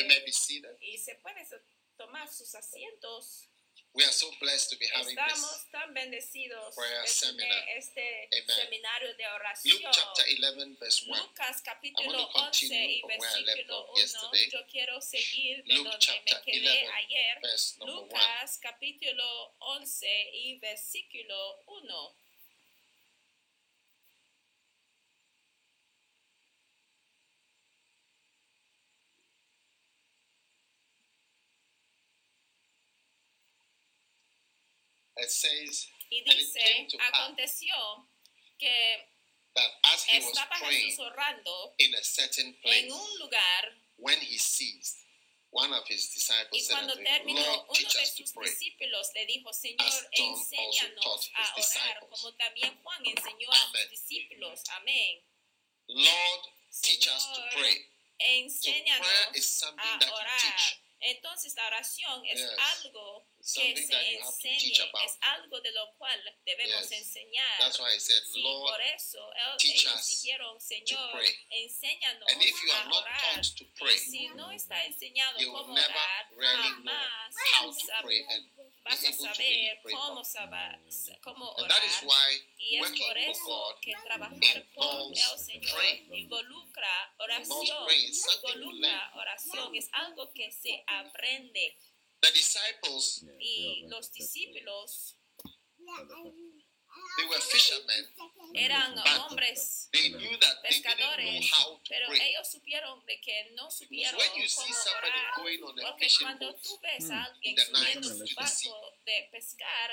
Amén. may be seated. Y se pueden tomar sus asientos. We are so blessed to be having this. Estamos tan bendecidos prayer seminar. este Amen. seminario de oración. Luke chapter 11, verse 1. Lucas I capítulo want to 11 continue y from where I left versículo off 1. yesterday. Yo quiero seguir de Luke donde chapter me quedé 11, ayer. verse number 1. Lucas capítulo 11 y versículo 1. It says Y dice, aconteció que that as he was estaba praying Jesús orando in a certain place, en un lugar when he ceased, one of his y disciples said cuando terminó, Lord, uno teach de us to sus pray. discípulos le dijo, Señor, enséñanos a orar, disciples. como también Juan enseñó a Amen. sus discípulos. Amén. Lord, teach us to Señor, pray. So Enséñanos prayer is something a that you teach. Entonces la oración es Yes. algo que se about. es algo de lo cual debemos Yes. enseñar. That's why he said, Lord, por eso él- teach ellos dijeron, Señor, enséñanos and if you a not orar. to pray, Y si no está enseñado cómo orar, jamás vas a saber cómo, saber, cómo And that is orar. why Y es por eso que trabajar con el Señor involucra oración, involucra oración, es algo que se aprende. The disciples, Y los discípulos they were fishermen. eran hombres They knew that they didn't know pescadores, how to pero pray. ellos supieron de que no supieron when you see cómo somebody orar. going on a Porque fishing cuando tú ves a alguien in the night subiendo to su the sea barco de pescar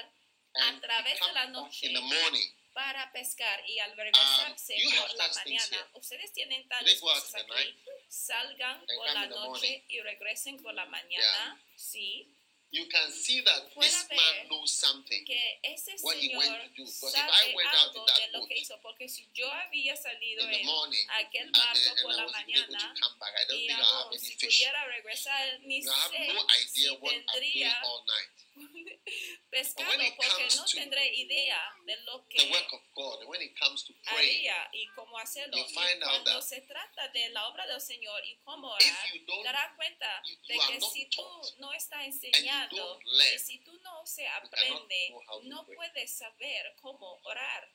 and través they de la noche, in the morning, para pescar y al regresarse Um, you por have la mañana, ustedes tienen They tales cosas in the aquí, salgan and por come la in the noche morning. y regresen por la mañana, sí, you can see that this man knows something. que ese What he went to do. Because if I went out in that boat hizo, si yo había salido in the morning aquel and, barco then, por and I la was able to mañana come back, I don't think I have any si fish. regresar ni You have no idea si what I'm doing all night. pescado porque no tendré idea de lo The que work of God, when it comes to praying, haría y cómo hacerlo. you Y find out cuando that se trata de la obra del Señor y cómo if orar, darás cuenta de que si tú no estás don't y si tú no se aprende, no puedes saber cómo orar.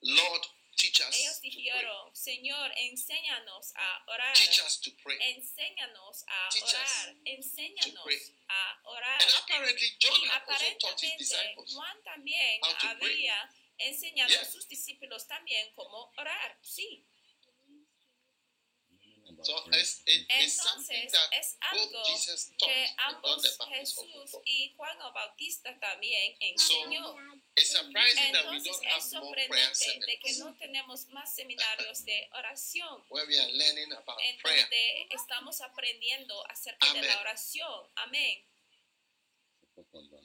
Lord, teach us Ellos to pray. dijeron, Señor, enséñanos a orar. Teach us to pray. Enséñanos a Teach orar. Enséñanos a orar. And apparently, John Y had also taught his aparentemente disciples. Juan también había enseñado a sus discípulos también cómo orar. Sí. So it's, it, it's something Entonces that es algo Jesus taught que ambos Jesús y Juan el Bautista también enseñó. It's surprising that we Entonces don't es have more prayer sorprendente de que no tenemos más seminarios de oración where we are learning about en prayer. donde estamos aprendiendo acerca de la oración. Amén.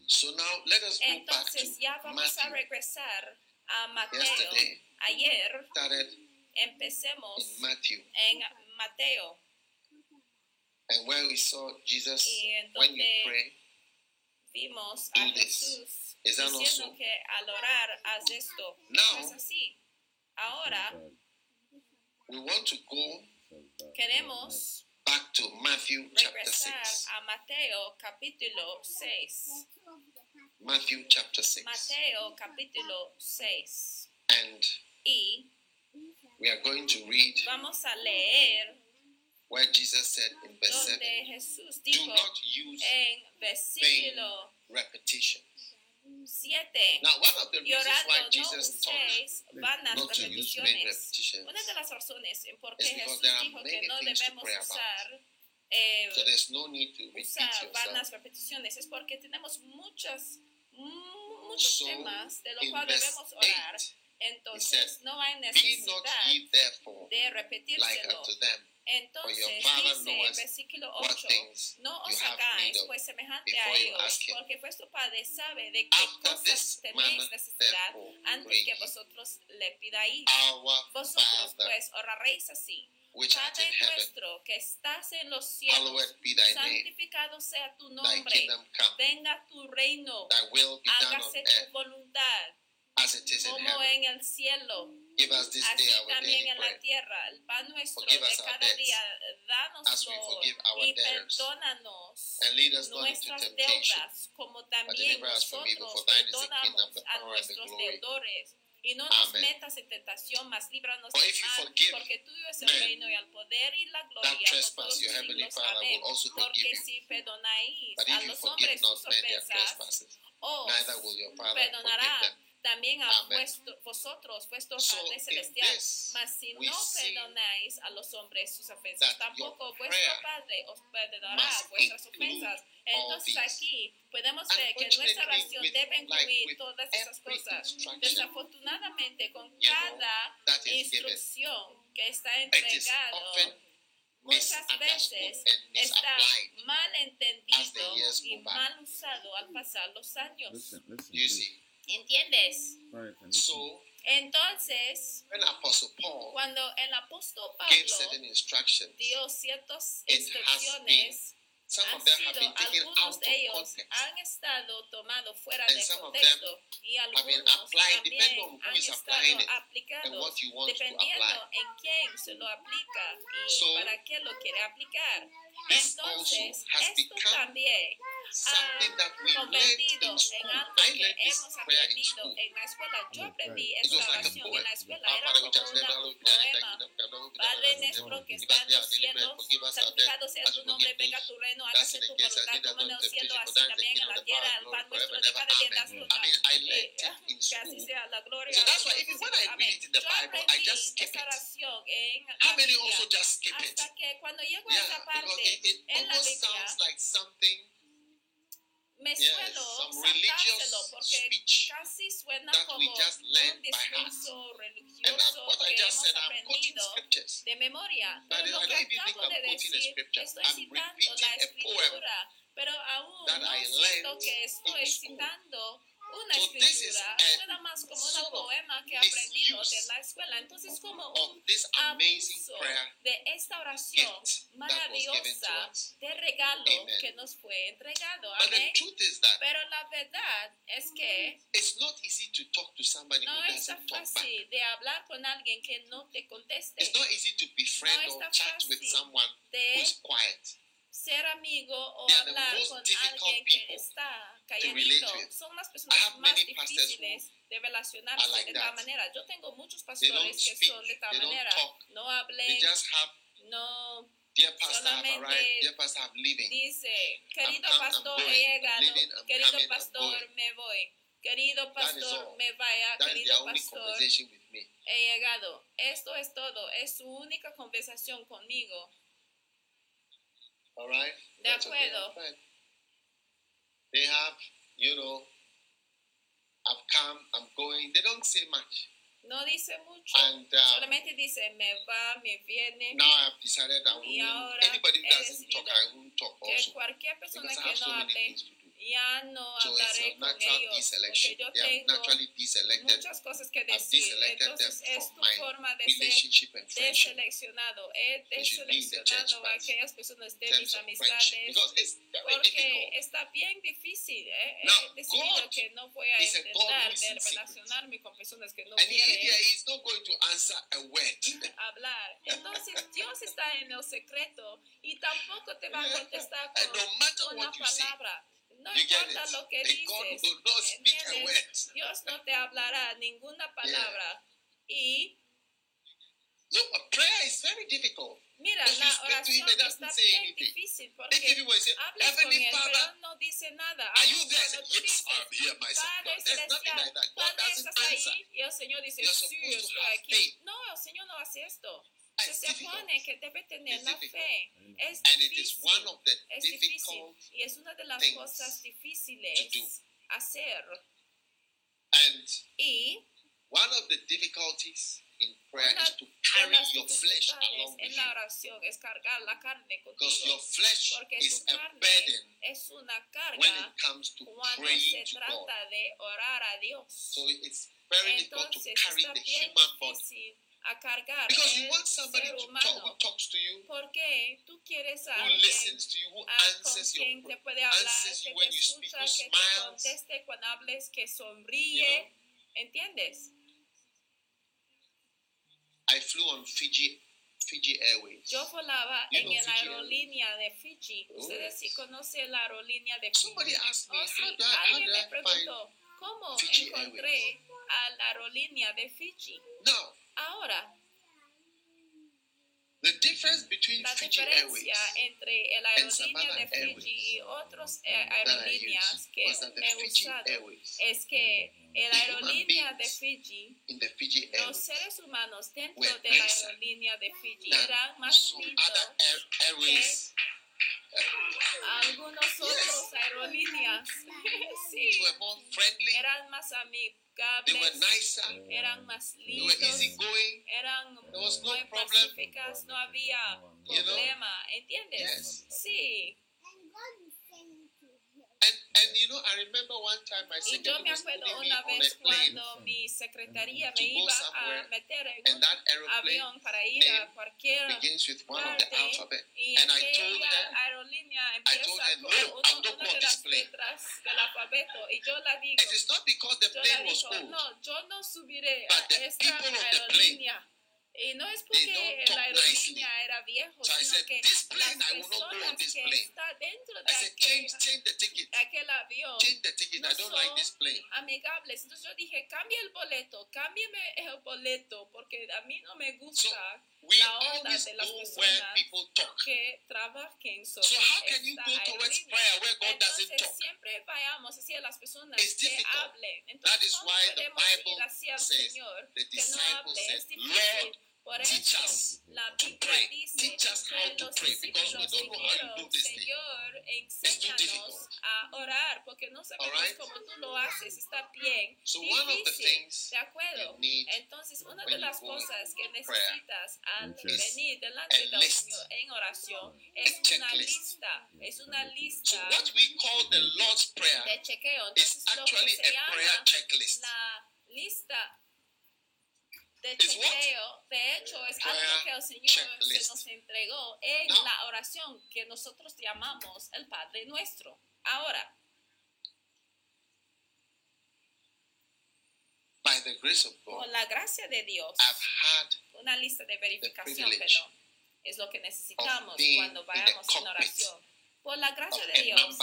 So now let us go back Entonces to ya vamos a regresar a Mateo. Yesterday Ayer empecemos en Mateo and where we saw Jesus when you pray, vimos do a this. Jesús Is that not diciendo que al orar haz esto. Now- es así. Ahora we want to go queremos back to Matthew chapter 6. a Mateo capítulo 6. Matthew chapter 6. Mateo capítulo 6. And Y We are going to read vamos a leer where Jesus said in verse 7 donde Jesús Do dijo not use en versículo repetition. 7 Now, one of the reasons why no Jesus uséis vanas repeticiones repetitions, una de las razones por qué Jesús dijo que many no things to debemos pray about. usar eh, so there's no need to repeat usar vanas repeticiones es porque tenemos muchas mu- muchos So, temas de los cuales debemos orar 8, entonces no hay necesidad de repetírselo entonces dice en versículo what 8 things no os hagáis pues semejante a ellos porque vuestro Padre sabe de qué cosas tenéis necesidad antes que vosotros le pidáis vosotros pues oraréis así. Padre nuestro que estás en los cielos santificado sea tu nombre. venga tu reino. Hágase tu voluntad as it is in como heaven. en el cielo Give us this así day our también daily en la bread. tierra el pan nuestro Forgive de us our cada debts, día as we forgive our y debtors. perdónanos And lead us not into nuestras temptation, deudas como también deliver us from evil, nosotros for thine is the kingdom, perdonamos the a power, and the nuestros glory. deudores y no nos Amen. metas en tentación, mas líbranos For del if you mal, forgive porque tuyo es el men reino y el poder y la gloria por trespass, todos your los heavenly siglos. Father Amén. will also forgive Porque you. si perdonáis But a if you los forgive hombres not sus men their trespasses, os neither will your Father forgive perdonará them. También a vuestro- vosotros, vuestro So, Padre Celestial. Mas si no perdonáis a los hombres sus ofensas, tampoco vuestro Padre os perdonará vuestras ofensas. Entonces aquí podemos ver que nuestra oración debe incluir todas esas cosas. Desafortunadamente, con cada instrucción que está often muchas veces está mal entendido y mal usado al pasar los años. Listen, listen. ¿Entiendes? So, Entonces, when Apostle Paul cuando el apóstol gave Pablo certain instructions, dio ciertas It has instrucciones, some han of them have sido, been taken out algunos of de ellos context. han estado tomados fuera And de some of contexto y have been algunos applied, depending también on who han is applying estado it and aplicados what you want to dependiendo en quién se lo aplica y So, para qué lo quiere aplicar. This Entonces, also has esto become también Something that we learned convertido in en school. algo I que learned this hemos aprendido school. en la escuela. Yo aprendí esta oración en la escuela. Our Era como un poema. Padre nuestro que está en los cielos, Forgive us our santificado sea tu nombre, venga tu reino, hágase tu voluntad como en el cielo, así también en la tierra. El pan nuestro de cada día, Amen. danos I mean, I learned it in que así school. sea la gloria. Amén. it in the Yo Bible, I aprendí just skip esta it. oración en la How many Biblia also just skip it? hasta que cuando llego a Yeah, esa because parte it, it en la almost Biblia sounds like something me Yes, suelo some saltárselo religious porque speech casi suena that como we just learn un discurso And religioso what I que just hemos said, I'm quoting aprendido scriptures. de memoria. Pero lo que acabo I'm de decir, estoy I'm citando la repeating a poem. escritura, pero aún no I siento learned que estoy citando una escritura, a suena más como un poema que he aprendido de la escuela. Entonces, como un abuso de esta oración maravillosa de regalo Amen. que nos fue entregado. Amén. Pero la verdad es que it's not easy to talk to somebody no back. fácil de hablar con alguien que no te conteste, It's not easy to befriend No or está chat with fácil someone de who's quiet. Ser amigo o They hablar con alguien que está calladito. Son las personas más difíciles de relacionarse like de tal manera. Yo tengo muchos pastores que speak, son de tal manera. talk. No hablen, no dear pastor, I've Solamente arrived, dear pastor, I'm leaving. dice, querido I'm pastor, going. he llegado, querido coming, pastor, me voy. Querido pastor, me vaya, That querido pastor, he llegado. Esto es todo, es su única conversación conmigo. All right? De That's acuerdo. They have, you know, I've come, I'm going. They don't say much. No dice mucho, And uh, solamente dice me va, me viene. now I've decided I won't. Anybody who doesn't talk, I won't talk que also. cualquier persona Because I que no so hable, things to do. Ya no So hablaré a con ellos, porque yo tengo muchas cosas que decir. Entonces es tu forma de ser deseleccionado. He deseleccionado a aquellas personas de mis amistades porque está bien difícil. ¿eh? He decidido que no voy a intentar relacionarme con personas que no quieren yeah, he's not going to answer a word. hablar. Entonces Dios está en el secreto y tampoco te va a contestar con una palabra. No you importa lo que dices. Eh, Dios no te hablará ninguna palabra. Y. No, a prayer is very difficult. Mira, está difícil porque hablas con no dice nada. Are you there? Padre Celestial, estás ahí? El Señor dice. No, el Señor no hace esto. And Se difficult. que debe tener la fe. Es difícil. of the Es difícil. Y es una de las cosas difíciles hacer. and Y one of the difficulties in prayer Una is to de carry las your flesh dificultades along with en la you. oración es cargar la carne Because your flesh Porque is a burden es una when carga it comes to praying God. de orar a Dios. So it's very difficult to Entonces carry the human body. A cargar Because you el want somebody ser to talk, humano. who talks to you, Porque tú quieres a who alguien listens to you, who a- con answers your quien te puede hablar, answers que te speak, conteste cuando hables, que You sonríe. know? ¿Entiendes? I flew on Fiji Fiji Airways. Yo volaba You en la aerolínea de Fiji. Oh. Ustedes sí conocen la aerolínea de Fiji. Somebody asked me, Oh, sí. Alguien me preguntó, ¿cómo Fiji encontré a la aerolínea de Fiji? now Ahora, the difference between la Fiji Airways diferencia entre la aerolínea de Fiji Airways y otras aerolíneas que he Fiji usado Airways es que la aerolínea de Fiji Fiji los Airways seres humanos dentro de la aerolínea de Fiji eran más lindos airways. Algunos otros aerolíneas. Sí. Eran más amigables. Eran más lindos eran muy problem. pacíficas. No había problema. ¿entiendes? Sí And and you know, I remember one time my y yo secretary me was acuerdo putting me una on vez a plane, cuando mi secretaría to me go iba a somewhere, meter en and un that aeroplane avión para ir a name cualquier begins with one of the parte alphabet. y And I told aquella her, aerolínea I told empieza her, con "No, I uno- don't una go on de this las plane." letras del alfabeto y yo la digo it is not because the yo la plane was digo old. no yo no subiré But a the esta people of the aerolínea y no es porque la aerolínea era viejo So I sino said, que "This plane, las I will not go on personas this que plane." está dentro de I said, aquel, change, change the ticket. aquel avión Change the ticket. I don't like this plane. amigables. Entonces yo dije, cambia el boleto, cámbiame el boleto, porque a mí no me gusta We la onda always de las personas people talk. que trabajen sobre So how can you esta go towards aerolínea. prayer where God doesn't Entonces siempre vayamos hacia las personas It's que difficult. hablen. That Entonces is ¿cómo why the podemos Bible ir hacia el says, Señor que no hable? Es difícil. "Lord, Por teach eso us la to Biblia pray. dice Teach us que how to los pray, because we discípulos don't know how you do dijeron. Señor, enséñanos a orar, porque no sabemos Alright? cómo tú lo haces, está bien So one of the difícil, things de acuerdo. Entonces, una de las cosas que in prayer necesitas al is venir delante a del list. Señor en oración es una lista, es una So lista what we call the Lord's Prayer de chequeo. is Entonces, lo actually que se a prayer llama checklist. la lista de chequeo, de hecho, es algo que el Señor se nos entregó en la oración que nosotros llamamos el Padre Nuestro. Ahora, By the grace of God, por la gracia de Dios, I've had una lista de verificación, perdón, es lo que necesitamos cuando vayamos en oración. Por la gracia de Dios,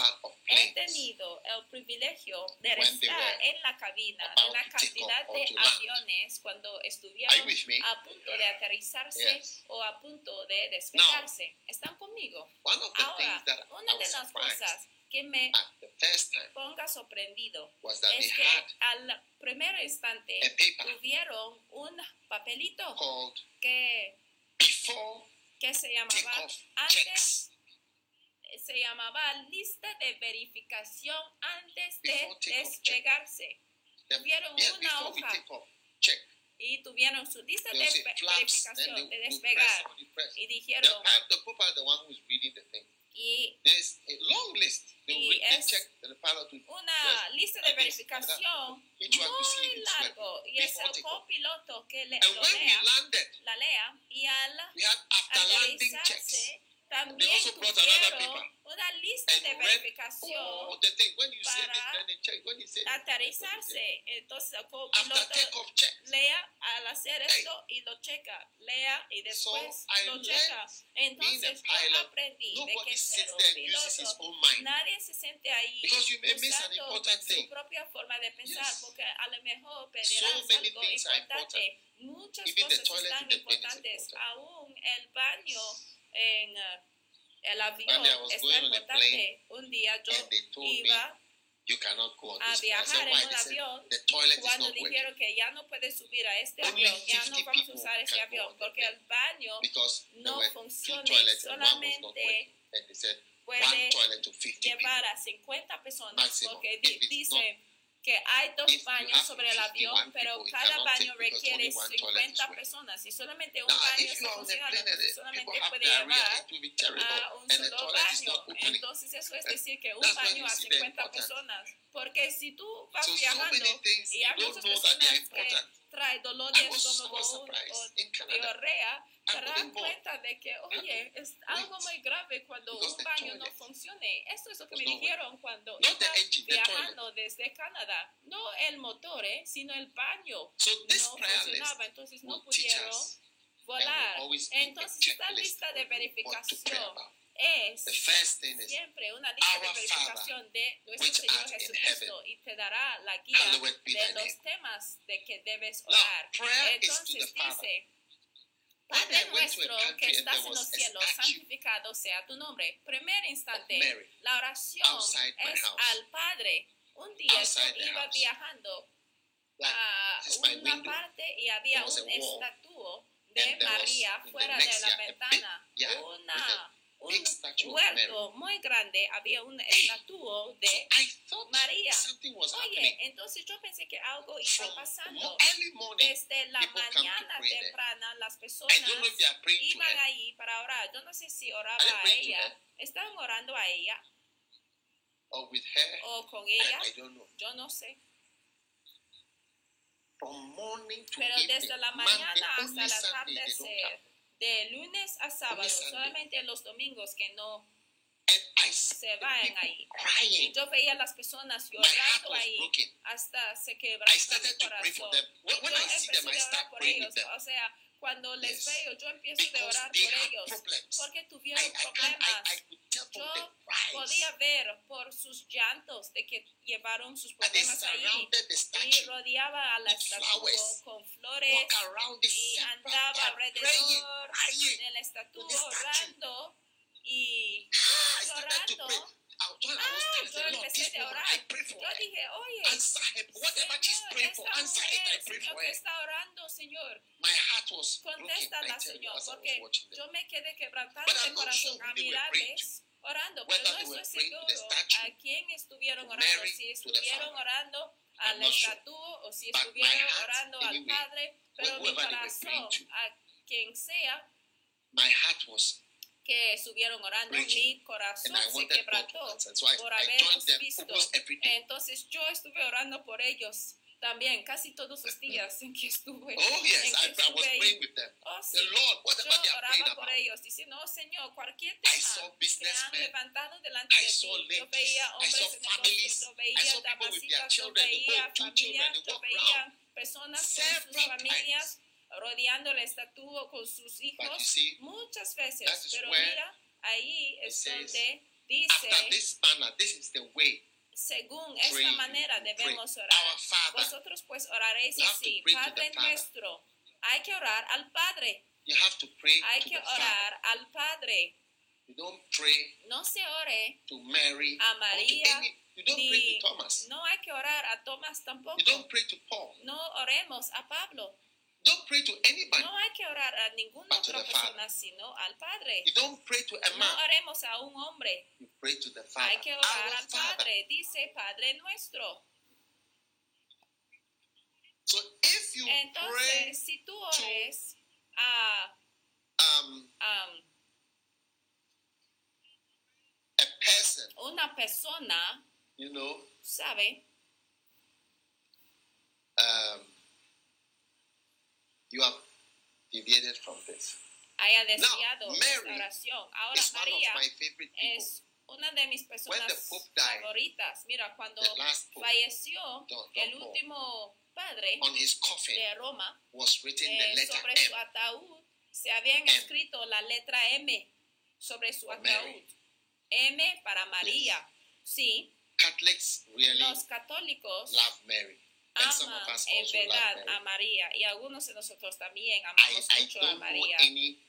he tenido el privilegio de estar en la cabina de about la cantidad de aviones cuando estuvieron a punto de aterrizarse Yes. o a punto de despegarse. ¿Están conmigo? Ahora, una de las cosas que me ponga sorprendido es que al primer instante tuvieron un papelito que, que se llamaba antes. Se llamaba lista de verificación antes de despegarse. Tuvieron yes, una hoja. off, y tuvieron su lista de They'll flaps, verificación de press, despegar. press. y dijeron the the y There's a long list. Y es check, the pilot will una lista de verificación to muy largo. Y es el copiloto que le, lo lea, landed, la lea y al aterrizarse también tuvieron una lista de verificación this, para aterrizarse. Entonces checks. lea al hacer esto y lo checa, lea y después lo checa. Entonces yo aprendí de que ser un piloto. Nadie se siente ahí usando su propia forma de pensar, porque a lo mejor many algo importante. Muchas cosas están importantes. important. Aún el baño en eh, el avión es importante. Un día yo iba you cannot go on a viajar en un avión cuando dijeron que ya no puedes subir a este avión, ya no 50 vamos a usar go avión porque el baño no funciona, solamente puede toilet to 50 people. llevar a 50 personas porque dice que hay dos baños sobre el 51 avión, pero cada baño requiere only one toilet is 50 working. personas y solamente un baño está funcionando, the solamente puede llevar a un solo baño. Entonces eso es decir que un baño a see the 50 importance. personas. Porque si tú vas viajando y hay muchas personas que traen dolor de so estómago o- diarrea, couldn't go. cuenta de que, oye, es algo muy grave cuando un baño no funcione. Esto es lo que me dijeron cuando the viajando desde Canadá. No el motor, eh, sino el baño So no funcionaba, entonces no pudieron volar. Entonces esta lista de verificación. Es The first thing is, siempre una lista de verificación de nuestro Señor Jesucristo y te dará la guía de los temas de que debes orar. Entonces dice, Padre nuestro que estás en los cielos, santificado sea tu nombre. Primer instante, la oración es al Padre. Un día yo iba viajando a una parte y había un estatuo de María fuera de la ventana. Una, un huerto muy grande, había un estatuo So de I thought María. Oye, entonces yo pensé que algo iba pasando. morning, Desde la mañana temprana, las I personas iban ahí para orar. Yo no sé si oraba a ella, estaban orando a ella or with her. o con I, ella, I don't know. yo no sé. From morning to Pero evening, desde la mañana hasta el Sunday de lunes a sábado, solamente los domingos que no se vayan ahí. Y yo veía a las personas llorando ahí hasta se pray for corazón. yo empecé a orar por ellos. O sea, cuando les Yes. veo, yo empiezo a orar por ellos. problems. Porque tuvieron I, problemas. I, I Yo podía ver por sus llantos de que llevaron sus problemas ahí y rodeaba a la estatua con flores y andaba alrededor de la estatua orando y Ah, llorando. Yo the Lord, this a woman. I pray for yo her. dije, oye, Answer her. Whatever she's praying for, answer it. I pray for her. está orando, Señor, My heart was broken. I contéstala, tell you, Señor, as I was porque watching them. yo me quedé quebrantado But de I'm not corazón sure a who they were praying mirarles orando, Whether pero they no were estoy praying to the seguro statue, a quién estuvieron orando, Mary, si to the estuvieron Father. orando I'm not sure. estatuo o si But my estuvieron heart, orando al anyway, Padre, pero mi whoever they were praying corazón, to. a quien sea My heart was, que estuvieron orando, mi corazón I se quebrantó I, por I haberlos visto. Entonces yo estuve orando por ellos también, casi todos los días en que estuve. Oh, yes, en I, que I was estuve praying with them. Oh, sí. The Lord, Yo whatever they oraba por about. ellos, diciendo, oh Señor, cualquier I tema saw que han levantado delante I de saw ti. Yo veía I hombres negocios, families, yo I veía damasitas, yo veía familias, yo veía personas con sus familias rodeando el estatuo con sus hijos see, muchas veces. Pero mira, ahí es says, donde dice, this manner, this is the way. según pray, esta manera you pray. debemos orar. Father, Vosotros pues oraréis You have to así, pray Padre nuestro. Hay que orar al Padre. pray Hay que the Father. orar al Padre. You don't pray No se ore to Mary a María, any. You don't pray ni to Thomas. no hay que orar a Tomás tampoco. You don't pray to Paul. No oremos a Pablo. Don't pray to anybody. No hay que orar a ninguna to otra persona sino al Padre. You don't pray to a No man. oremos a un hombre. You pray to the Father. Hay que orar Our al Father. Padre. Dice Padre nuestro. So if you pray Entonces, si tú ores a um, um, a person, una persona, you know, ¿sabe? um, you have deviated from this. haya desviado Mary oración. Ahora It's one of María my favorite people. es una de mis personas When the Pope died, favoritas. Mira, cuando falleció el último padre on his coffin de Roma, was written the eh, letter sobre M. su ataúd se habían escrito la letra M sobre su ataúd. Mary. M para María. Sí, Catholics really los católicos Mary. Ama en verdad Mary. a María y algunos de nosotros también I, amamos I mucho a don't know María.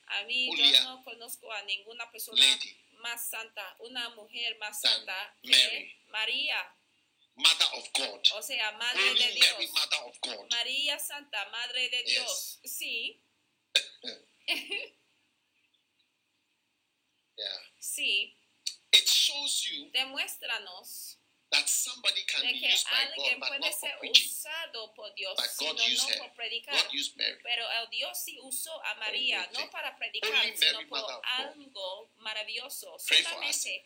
A mí holier yo no conozco a ninguna persona lady, más santa, una mujer más santa que Mary. María, Mother of God. o sea, Madre Holy de Mary, Dios. Mother of God. María Santa, Madre de Dios. Sí, Yeah. sí, It shows you demuéstranos that somebody can de be que used by God, alguien but puede not for ser preaching. usado por Dios, But sino God used no her. por predicar. God used Mary. Pero el Dios sí usó a María, no para predicar, Only Mary, sino por Mother of God. algo maravilloso. Pray for us. Solamente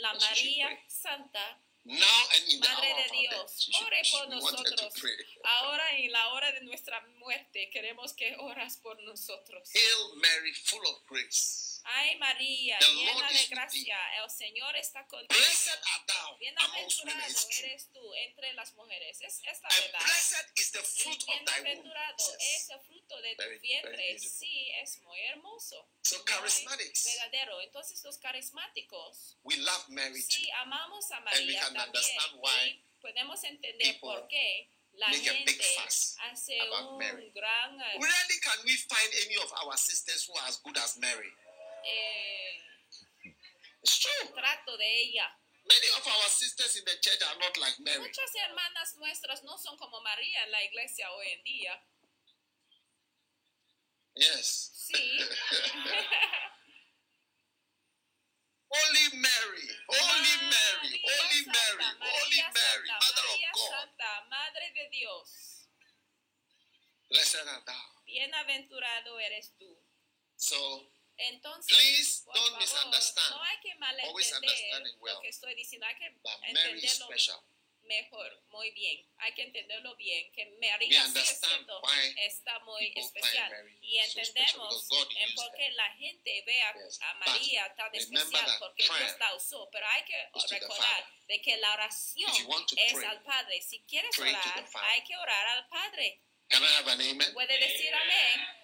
la That's what she María prayed. Santa, Now and in the Madre hour de of our death, Dios, she ore she- por to nosotros. pray. ahora en la hora de nuestra muerte, queremos que oras por nosotros. Hail Mary, full of grace. Ay María, The llena Lord de gracia, el Señor está contigo. Blessed art thou amongst women. Bienaventurado eres tú entre las mujeres. Es, es la And verdad. blessed is the Y fruit of thy womb. bienaventurado es el fruto de tu Very, vientre. Sí, es muy hermoso. So charismatics, verdadero. Entonces los carismáticos, we love Mary too. sí, amamos a we María can también. understand why y podemos entender por qué la make a big gente fuss hace about un Mary. gran eh, Rarely can we find any of our sisters who are as good as Mary. Eh, It's true. trato de ella. Many of our sisters in the church are not like Mary. Muchas hermanas nuestras no son como María en la iglesia hoy en día. Yes. Sí. Holy Mary, Holy Mary, María Holy Santa, Mary, Holy Mary, Mother of God. Santa, Madre de Dios. Blessed art thou. Bienaventurado eres tú. So Entonces, Please por don't favor, misunderstand. no hay que malentender well. lo que estoy diciendo, hay que Mary is entenderlo mejor, muy bien. Hay que entenderlo bien, que why está muy especial. Mary Y so entendemos God en por qué la gente ve a, Yes, a but María tan especial, porque Dios la usó. Pero hay que recordar de que la oración es pray, al Padre. Si quieres orar, hay que orar al Padre. Can I have an amen? Puede decir amén.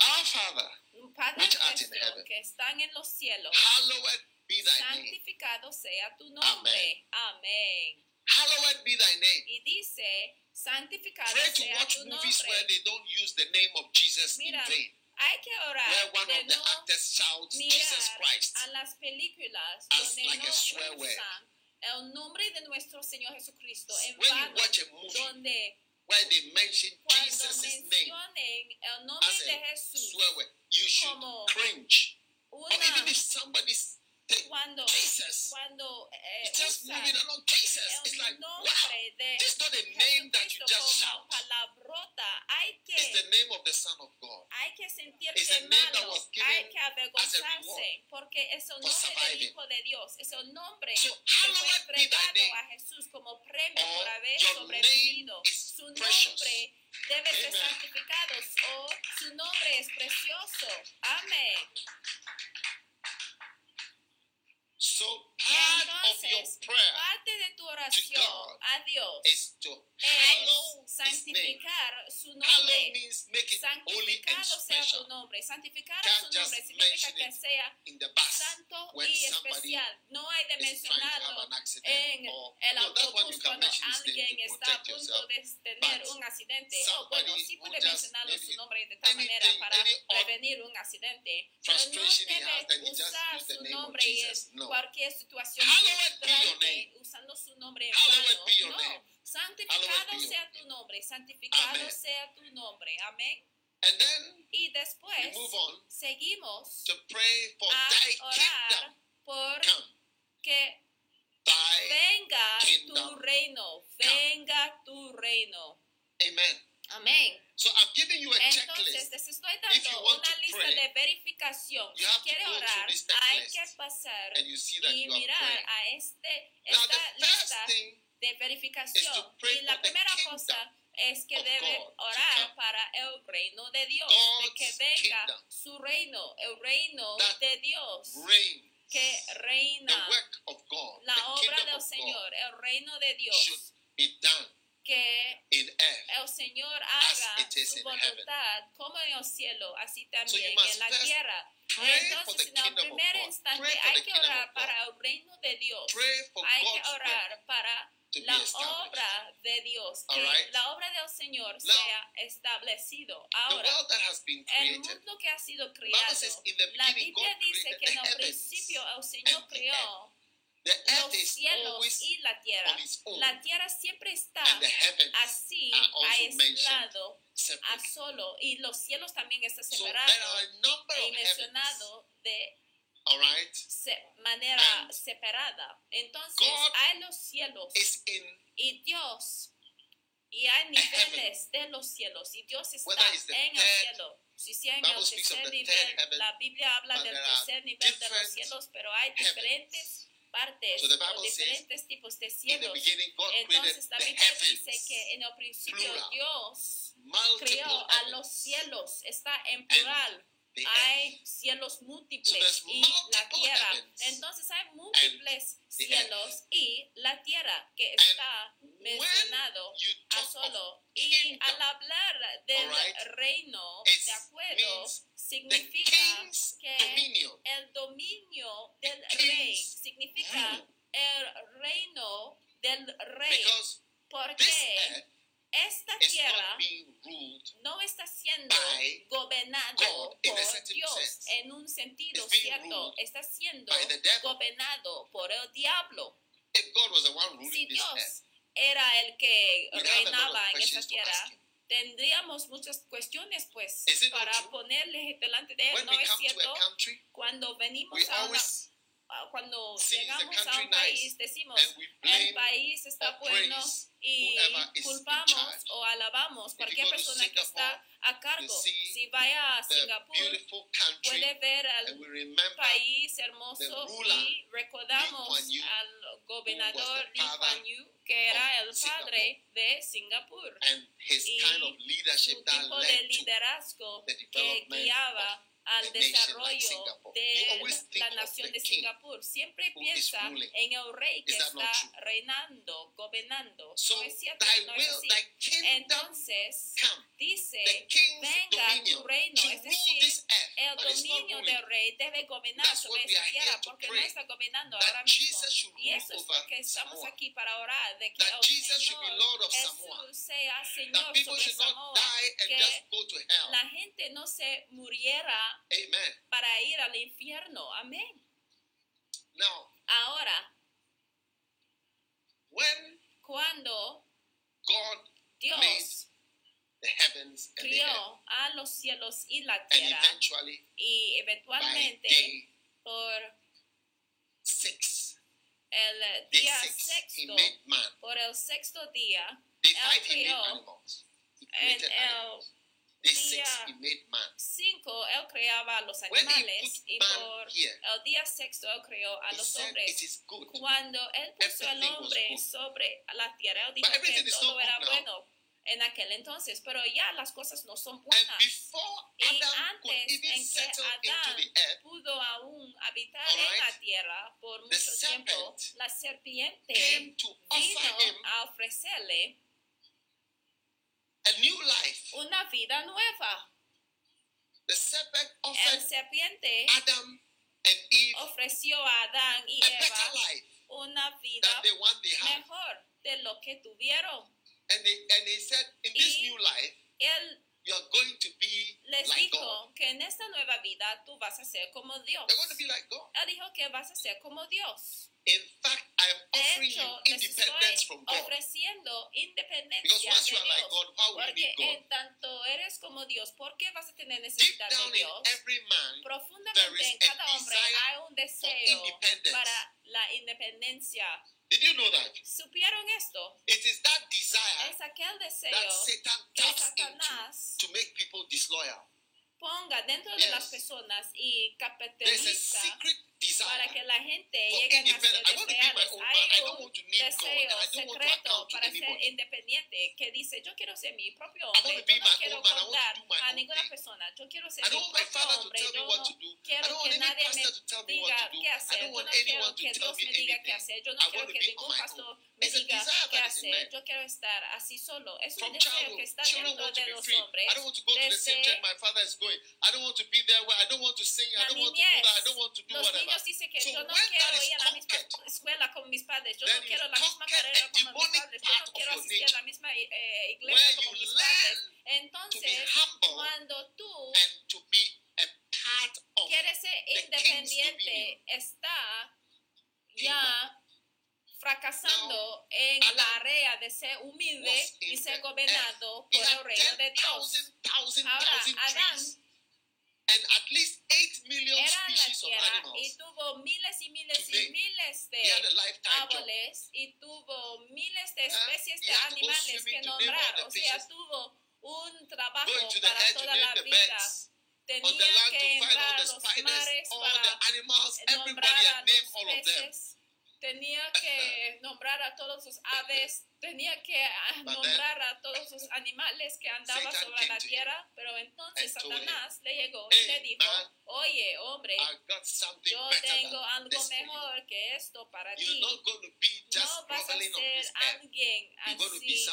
Our Father, Padre Which art in heaven. que están en los cielos, hallowed be thy name. santificado sea tu nombre. Amén. Hallowed be thy name. Y dice, santificado to sea watch tu movies where they don't use the name of Jesus in Mira, vain. Hay que Where orar one de of the no actors shouts Jesus Christ. a las películas as donde like a swear word. el nombre de nuestro Señor Jesucristo en When you vano, watch a movie donde where they mention Jesus' name mencionen el nombre as a swear word, you should cringe. Or even if somebody's cuando Jesus, cuando eh, it's just usan moving along Jesus. It's el like, wow, nombre de this is not a name that you Jesucristo just como shout. palabrota hay It's the que name of the Son of God. hay que sentirse name that malo, was given hay que avergonzarse, porque es el nombre del. Hijo de Dios, es el nombre So, que fue entregado a Jesús como premio Or por haber sobrevivido. Su precious. nombre debe ser santificado o su nombre es precioso. Amén. So part of your Entonces, prayer parte de tu oración a Dios is to hallow es santificar su nombre. means make it holy and Santificado sea tu nombre. Santificar su nombre significa que sea santo y especial. No hay de mencionarlo en el autobús cuando alguien está a punto de tener un accidente. O bueno, sí puede mencionarlo su nombre de tal manera para prevenir un accidente. Pero no debe usar su nombre Jesus. No. Cualquier situación usando su nombre en vano. No, santificado sea tu nombre, santificado Amen. sea tu nombre. Amén. And then Y después seguimos to pray for a thy orar por come. que Thy venga tu kingdom reino, venga tu reino. Amen. Amén. So I'm giving you a Entonces, checklist. les estoy dando una lista pray, de verificación. Si have to quiere go through orar, hay que pasar y mirar a este, Now esta first lista de verificación. Y la primera cosa es que of debe God orar para el reino de Dios, de que God's venga kingdom. su reino, el reino That de Dios, reign, que reina God, la obra del Señor, el reino de Dios, que el Señor haga su voluntad como en el cielo, así So también must en la tierra. Entonces, en el primer instante hay que orar para el reino de Dios. Hay que orar para la obra de Dios, que Alright. la obra del Señor Now, sea establecido. Ahora, el mundo que ha sido creado, says, "In the la Biblia dice que en el principio el Señor creó los cielos y la tierra. La tierra siempre está así, aislado, a solo, y los cielos también está So there separado are a number y mencionado de all right, se- manera And separada. Entonces God hay los cielos is in y Dios y hay niveles de los cielos y Dios está en el cielo. Si sea en el tercer nivel, la Biblia habla del tercer nivel de los cielos, pero hay heavens. diferentes partes So o Bible says, diferentes tipos de cielos. Entonces la Biblia dice que en el principio plural, Dios creó a los cielos, está en plural. Hay cielos So múltiples there's y la tierra. Entonces hay múltiples cielos y la tierra que está mencionado a solo. Y al hablar del alright, reino, de acuerdo, significa que el dominio del the rey king's significa el reino del rey. Porque esta tierra no está siendo gobernado por Dios en un sentido cierto, está siendo gobernado por el diablo. If God was the one ruling Si Dios era el que reinaba en esta tierra, tendríamos muchas cuestiones pues para ponerle delante de él. ¿No es cierto? Cuando venimos a una, cuando see the llegamos a un país, decimos and we el país está bueno y culpamos o alabamos cualquier persona que está a cargo. Si vaya a Singapur, puede ver al we remember país hermoso y recordamos al gobernador Lee Kuan Yew, que era el padre de Singapur. and his y kind of leadership Su tipo de liderazgo que guiaba al desarrollo de la nación de Singapur. Siempre piensa en el rey que está reinando, gobernando. So no es cierto, no es así. Entonces, dice, venga tu reino, es decir, el dominio del rey debe gobernar sobre esa tierra porque no está gobernando ahora mismo. Y eso es over lo que estamos aquí para orar, de que el Señor. Jesús sea Señor sobre Samoa. que. La gente no se muriera Amen. para ir al infierno. Amén. Now, Ahora, when cuando God Dios made the heavens and the earth, crió a los cielos y la and tierra eventually y by eventualmente day por six, el day día six, He sexto, made man. por el sexto día, Él crió en el día He made man. cinco él creaba a los animales y por here, el día sexto él creó a los hombres. Cuando él puso was hombre sobre la tierra, él dijo But que todo era bueno en aquel entonces, pero ya las cosas no son buenas. Y antes en que Adán earth, pudo aún habitar Alright. en la tierra por mucho serpent tiempo, la serpiente vino a ofrecerle a new life. una vida nueva. The serpent El offered serpiente Adam and Eve ofreció a Adán y a Eva life una vida than the one they had. mejor de lo que tuvieron. And they, and he said, in this Y- new life, Él you are going to be les like dijo God. que en esta nueva vida tú vas a ser como Dios. You're going to be like God. Él dijo que vas a ser como Dios. In fact, I am De offering hecho, you independence from God. ofreciendo Because independencia once you are like. God, why would you Porque need God? en tanto eres como Dios, ¿por qué vas a tener Deep necesidad down de in Dios? every man, there Profundamente is en a cada hombre hay un deseo para la independencia. Did you know that? ¿Supieron esto? It is that desire Es aquel deseo that Satan taps into Satanás to make people disloyal. ponga dentro de las Yes. personas y There's a capitaliza secret desire para que la gente llegue a ser independence. I want to be my deseables. own man. I Hay don't un deseo secreto para ser independiente que dice yo quiero ser mi propio hombre, yo no quiero contar do my a ninguna persona, yo quiero ser I mi don't want my propio father to hombre, tell me yo what no to do. I quiero don't want que nadie me diga qué hacer, yo no quiero anyone to que tell Dios me diga qué hacer, yo I no quiero que ningún pastor me diga qué hacer, yo quiero estar así solo, es un deseo que está dentro de los hombres, I don't want to go to the same desde church my father is going. I don't want to be there where I don't want to sing. I la don't want to do niñez, that. I don't want to do los whatever. Niños dicen que yo no quiero ir a la misma escuela como mis padres, yo no quiero la misma carrera como mis padres, yo no quiero asistir a la misma eh, where iglesia como mis padres. Entonces, cuando tú quieres ser independiente, está ya fracasando en la área de ser humilde y ser gobernado por el reino de Dios. 10,000, thousand, Ahora, thousand Adán and at least 8 million era en la species of tierra y animals. tuvo miles y miles y miles de árboles y tuvo miles de Huh? especies de animales que nombrar. O sea, tuvo un trabajo para toda la vida. Tenía que entrar a los mares para animals, nombrar a los peces. Tenía que nombrar a todos los aves, tenía que ah, nombrar a todos los animales que andaban sobre la tierra, pero entonces Satanás le llegó y "Hey, le dijo, oye hombre, yo tengo algo mejor que esto para ti. No vas a ser alguien así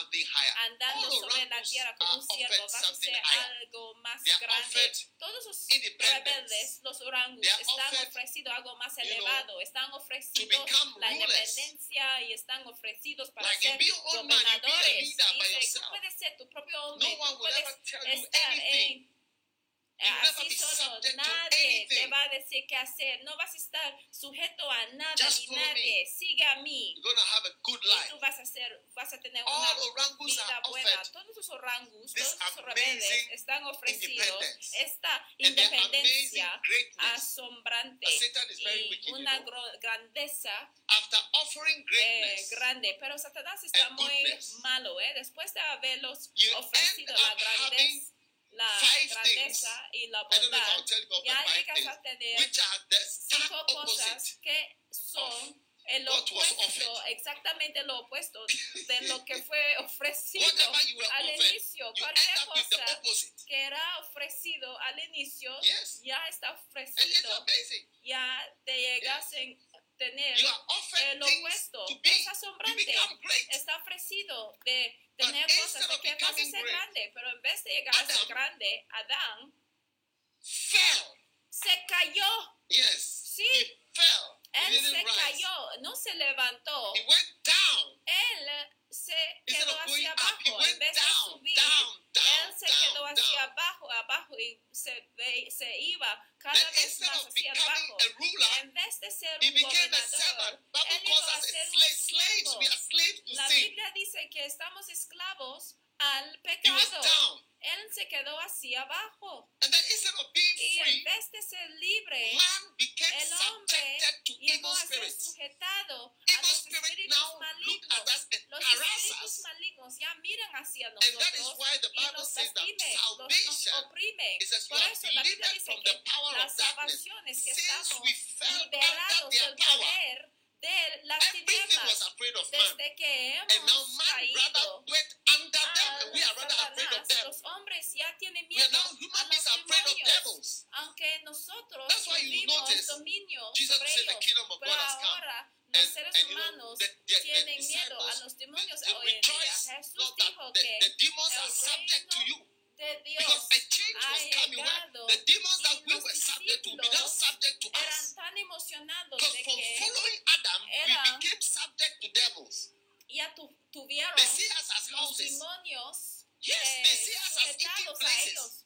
andando sobre la tierra como un offered vas a ser algo más grande. Todos los rebeldes, los orangus, están offered, ofrecidos algo más elevado, están ofrecidos la independencia y están ofrecidos para ser your own man, you be a gobernadores. leader by Dice, tú yourself. puedes ser tu propio No one will ever tell you anything. en You will never Así solo, nadie te va a decir qué hacer, no vas a estar sujeto a nada Just ni nadie, sigue a mí You're have a good y life. tú vas a ser, vas a tener All una vida buena. Todos los orangus, todos los rebeldes están ofrecidos esta independencia asombrante y wicked, you una know. grandeza After offering eh, grande. Pero Satanás está muy malo, ¿eh? Después de haberlos You ofrecido la grandeza, la five grandeza y la bondad, llegas things, a tener cinco cosas opposite. que son el opuesto, exactamente lo opuesto de lo que fue ofrecido Whatever you were al inicio. Cualquier cosa que era ofrecido al inicio Yes. ya está ofrecido, ya te llegas a tener el opuesto. Es asombrante. Está ofrecido de tener cosas de que vas a ser grande, pero en vez de llegar a ser Adam grande, Adán Fell. se cayó. Yes. Sí. He fell. He Él didn't se rise. cayó, no se levantó. He went down. Él se quedó hacia he abajo. En vez de subir, él se quedó hacia abajo, abajo y se, ve- se iba cada vez más hacia abajo. En vez de ser un became a gobernador, él calls a ser un esclavo. We are slaves to La. Biblia dice que estamos esclavos al pecado. Él se quedó hacia abajo. And then instead of being Y en free, vez de ser libre, man became el hombre subjected to llegó evil a ser spirits. sujetado a Evil los spirits espíritus malignos. at us and Los espíritus us. malignos ya miran hacia nosotros y nos los, nos you Por eso la Biblia dice from que la salvación es estamos liberados del poder de las tinieblas afraid of man. desde que And now hemos man rather caído went under them a and we are rather afraid of Satanás. them. Los hombres ya tienen miedo a los demonios. Aunque nosotros That's why you tuvimos dominio Jesus sobre said the ellos, kingdom of pero God has come. ahora los seres humanos tienen miedo a los demonios hoy en día. Jesús dijo que el are subject to reino Because a change ha was coming llegado the demons y that we were subject to be now discípulos subject to eran us. tan emocionados Because de from que following Adam, we became subject to devils. ya tu- tuvieron They see us as los houses, demonios Yes, eh, they see us as eating sujetados a places, ellos.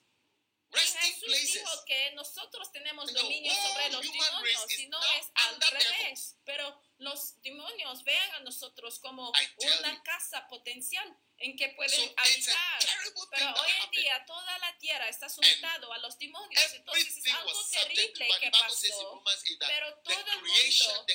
Y resting Jesús places. dijo que nosotros tenemos The dominio whole sobre los human demonios, is si no now es al under revés. Pero los demonios vean a nosotros como I tell una casa potencial en que pueden habitar. Pero hoy en día toda la tierra está sujetado a los demonios. Entonces es algo terrible que pasó. Romans 8 that Pero todo el mundo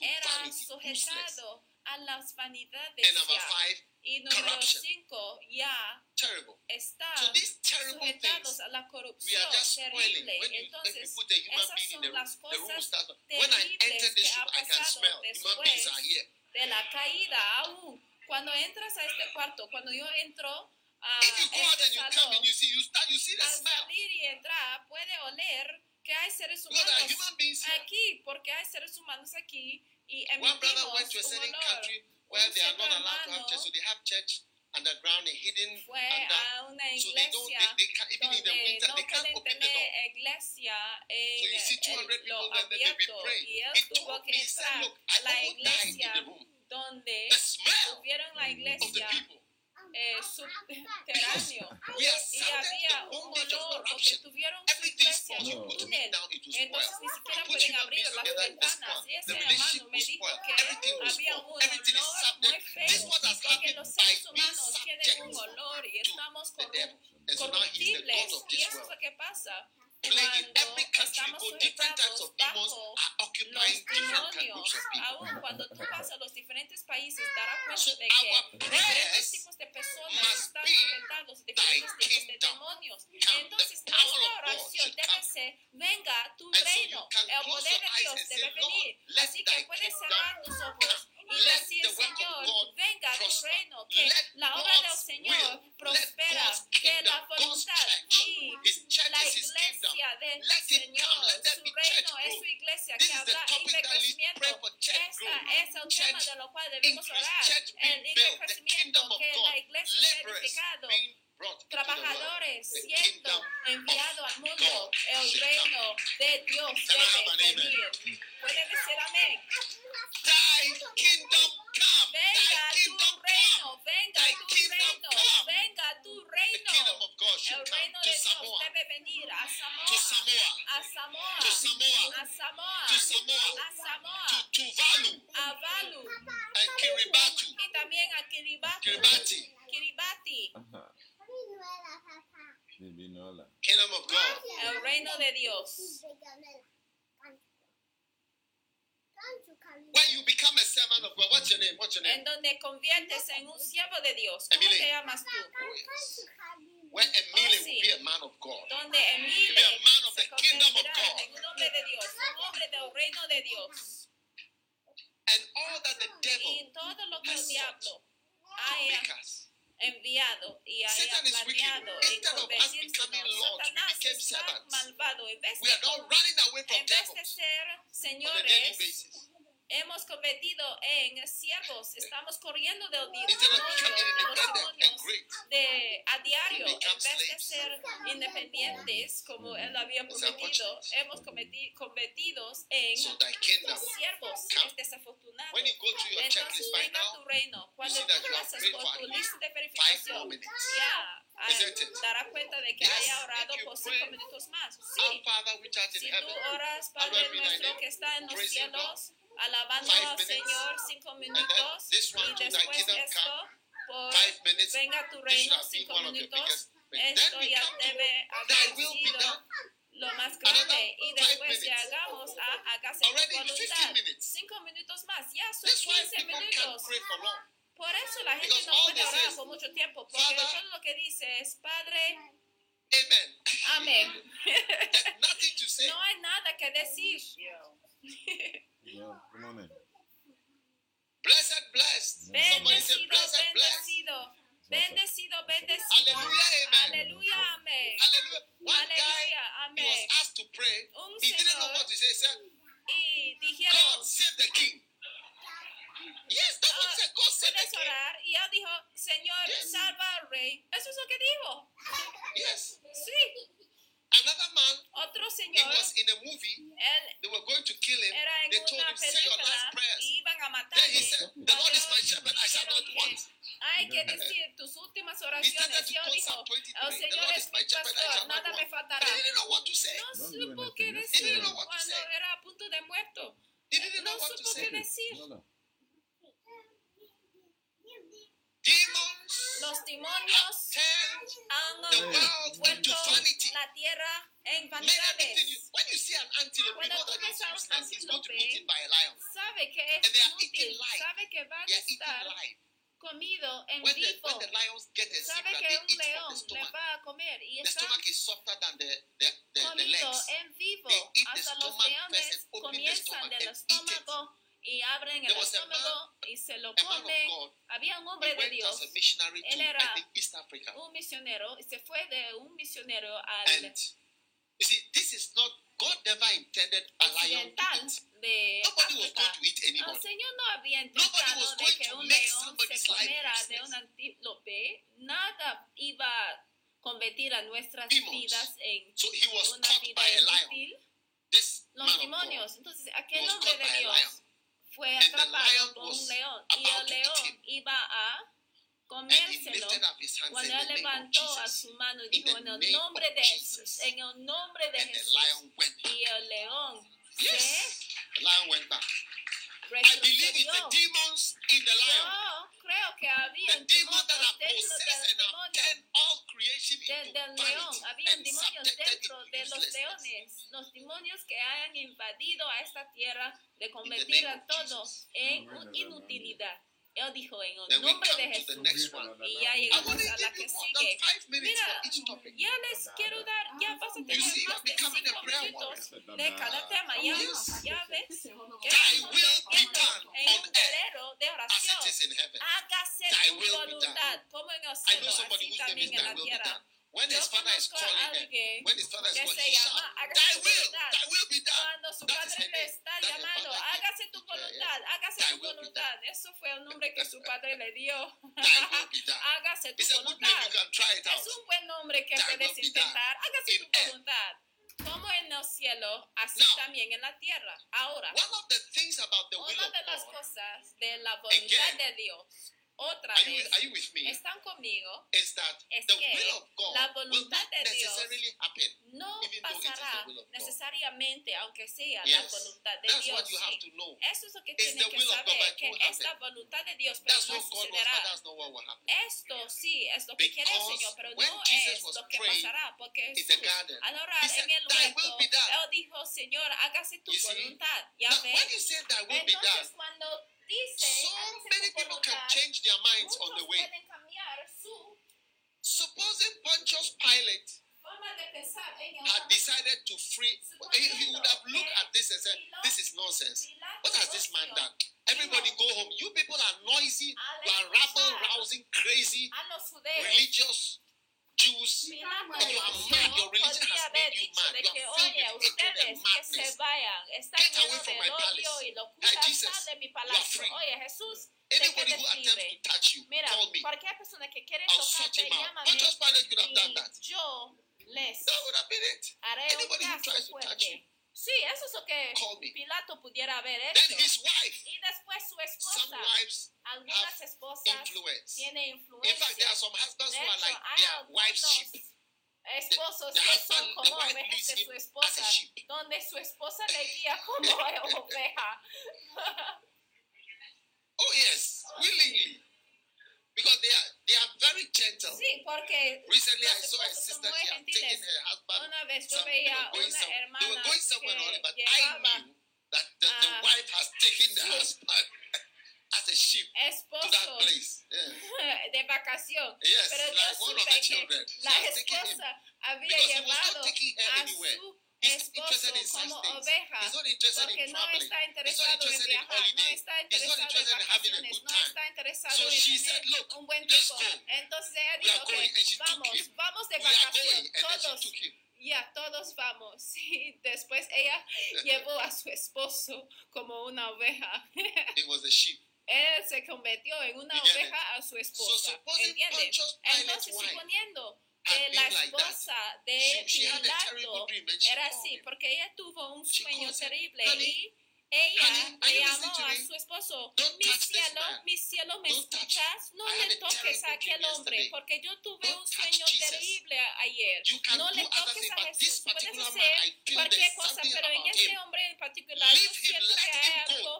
era sujetado a las vanidades ya. Y número corruption. 5 ya terrible. está sujetados a la corrupción terrible. Entonces, esas son las cosas terribles que room, ha I can pasado después de la caída aún. Cuando entras a este cuarto, cuando yo entro a este salón, al salir y entrar puede oler que hay seres humanos aquí, porque hay seres humanos aquí y emitimos went to a un certain olor. country where Un they are not allowed to have church, so they have church underground and hidden Fue under. a una So they don't, iglesia they, they can't, even in the donde winter, no they can't pueden open the door. tener iglesia en So you see 200 el- people lo and then they be abierto praying. y él He tuvo told que me, he said, entrar look, a I la almost died in iglesia the room. donde The smell tuvieron la of the iglesia people. Eh, subterráneo y había un olor porque tuvieron su iglesia en un túnel. entonces ni siquiera You put pueden abrir las ventanas. y ese hermano me dijo que había un olor muy feo porque los seres humanos tienen un olor y estamos corruptibles. Y eso es lo que pasa Plague in every country go, different types of demons are occupying different groups of people. aún cuando tú vas a los diferentes países darás cuenta de que diferentes tipos de personas están sujetados diferentes tipos de demonios. Entonces nuestra oración debe ser venga tu reino el poder de Dios debe venir así que puedes cerrar tus ojos y decir Señor venga tu reino que la obra del Señor prospera que la voluntad y la iglesia del Señor, su reino es su iglesia que we crecimiento. growth. es el tema de lo cual debemos orar. El crecimiento, que God, la iglesia sea laborers trabajadores siendo enviados al mundo. El reino de Dios debe venir. Puede decir amén. Thy kingdom come. Venga Thy tu kingdom come. reino, venga tu reino, venga tu reino. El reino de Dios Samoa. debe venir a Samoa, Samoa. a Samoa, To Samoa. a Samoa, a Samoa, a Valu y también a Kiribati. Kiribati. Divinola. Kingdom of God. el reino de Dios. When you become a servant of God, what's your name? What's your En name? donde conviertes en un siervo de Dios. ¿Cómo Emily. te llamas tú? Oh, yes. When Emile will be a man of God. Donde Emile Be a man of se the kingdom of convertirá God. en un hombre de Dios, un hombre del reino de Dios. And all that the devil Y todo lo que el has diablo to haya make us. enviado y había planeado en convertirse Satanás. está malvado. En vez de ser señores hemos convertido en siervos. Estamos corriendo del demonio, de los independent and demonios de a diario, en vez de ser independientes como él había prometido, hemos cometi- convertidos en siervos. Es desafortunado. Through your Entonces venga tu reino. Cuando tú pasas por tu lista de verificación, ya ah, darás cuenta de que haya orado por cinco minutos más. Sí, si tú oras, Padre nuestro que está en los cielos, alabando al. Señor cinco minutos y después esto por five minutes. venga tu reino cinco minutos. Esto ya debe haber sido lo más grande y después hagamos a hágase tu Already 15 voluntad. Cinco minutos más, ya son That's why 15 people can't minutos. pray for long. Por eso la gente no puede orar por mucho tiempo, porque todo lo que dice es, Padre, Amen. amén. There's nothing to say. no hay nada que decir. Yeah, come on in. Blessed, blessed. Bendecido, blessed, blessed. bendecido, bendecido, bendecido. Aleluya, amén. One guy, Aleluya, he was amén. asked to pray. Un He didn't know what to say. He said, y God dijeron, save the king. Yes, that's what he said. God save the king. orar. Y él dijo, Señor, Yes. salva al rey. Eso es lo que dijo. Yes. Sí. Another man, Otro he señor, was in a movie. él They were going to kill him. era en They told him, say your last prayers. y iban a Then he said, The Lord is my shepherd, I shall not want. Hay que decir tus últimas He started oraciones. to Yo quote dijo, Psalm 23. el Señor es mi pastor, nada me faltará. No supo qué decir cuando era a punto de muerto. No supo qué decir. No, no. Demons Los demonios han the vuelto la tierra en vanidades. When you see an antelope, you Cuando know tú that ves it's a un useless. It's going to be antílope, eaten by a lion. sabe que es And they are inútil, sabe que van a They are eating estar comido en When the, vivo, when the lions get a sabe zebra, que they un león the le stomach. va a comer y The están stomach is softer than the, the, the, the comido legs. en vivo. They eat the Hasta los stomach leones the comienzan stomach del and eat it. estómago y abren el estómago y se lo comen. Había un hombre de Dios, Él era un misionero, y se fue de un misionero al And you see, this is not, God never intended a lion to eat. de Nobody was going to eat El anybody. Señor no había Nobody was intentado de going que to un león se comiera de un antílope. Nada iba a convertir a nuestras Demons. vidas en So una vida inútil. Los demonios. Entonces, aquel hombre de Dios. Fue atrapado por un león y el león iba a comérselo. Cuando él levantó a su mano y dijo en el nombre de. Jesús, en el nombre de Jesús. Y el león se I believe it's the retrocedió. demons in the lion. Yo creo que había The demons that are demonios dentro possessed del demonio. Del, del león, había demonios dentro de los uselessness. leones, los demonios que han invadido a esta tierra de convertir a todo Jesus. en inutilidad. Él dijo en el nombre de Jesús. Y ya llegamos a la que sigue. Mira, ya les quiero dar, ya vas a tener see, más de becoming a cinco minutos de cada tema. Ya, ya ves en un guerrero de oración. Hágase tu voluntad, como en el I cielo, know somebody así también en la tierra. When his father is calling when his father is calling, shout, Thy will, thy will be done. Cuando su That padre le está llamando, hágase tu voluntad, hágase tu voluntad. Eso fue el nombre que su padre le dio. Hágase tu voluntad. Es un buen nombre que puedes intentar. Hágase tu voluntad. Como en el cielo, así también en la tierra. Ahora, una de las cosas de la voluntad de Dios, otra are you, vez, are you with me? están conmigo, Es que la voluntad de Dios no pasará necesariamente, aunque sea la Yes. voluntad de That's Dios. you sí. Eso es lo que tienes que saber, que es la voluntad de Dios, pero That's no sucederá. Esto sí es lo que quiere el Señor, pero no es lo que pasará, porque Jesús, al orar en el "Thy will huerto, be done." Él dijo, Señor, hágase tu You voluntad. ¿Ya ves? you Entonces, cuando dice, so many people can change their minds on the way. pueden cambiar su Supposing Pontius Pilate forma de pensar en el had decided to free, he, would have looked at this and said, This is nonsense. What has this man done? Everybody go home. You people are noisy, you are rabble rousing, crazy, a los judeos. religious Jews. You are mad. Your religion has made you mad. You are filled with hatred and madness. Get away from my palace. Hey, Jesus, you are free. Anybody who attempts to touch you, Mira, call me. cualquier persona que quiere I'll sort him out. llámame Pontius Pilate could have done that. yo les That would have been it. Anybody who tries to touch you. Sí, eso es lo que. Pilato pudiera haber hecho. wife. Y después su esposa. Algunas esposas tienen In fact, there influencia. are some husbands who are like their wife's algunos sheep. esposos The que husband, son como ovejas de su esposa, donde su esposa le guía como oveja. Oh yes, willingly, because they are they are very gentle. Sí, porque Recently, I saw a sister. She taken her husband. Una vez yo veía going una some, they were going somewhere on it, but I knew that the, the a wife has taken the su husband as a sheep to that place. Yeah. de vacación. Yes, Pero yo like one of the children. La has taken him esposa había because he was llevado not taking her a anywhere. su esposo como oveja porque no está interesado en viajar, no está interesado en vacaciones, no está interesado en tener said, "Look, un buen tiempo. Entonces ella dijo, going. "Ok, And she took vamos, vamos de she todos, ya, todos vamos. Y después ella llevó a su esposo como una oveja. It was a sheep. Él se convirtió en una oveja a su esposa. ¿Entiendes? Entonces, suponiendo que la like esposa de She, Pilato era así, porque ella tuvo un sueño terrible "Honey, y ella le llamó a su esposo, mi cielo, mi cielo, ¿me escuchas? No le toques a aquel hombre, porque yo tuve un sueño terrible ayer. No le toques a Jesús. Puedes hacer cualquier cosa, pero en him. hombre en particular, yo siento que hay algo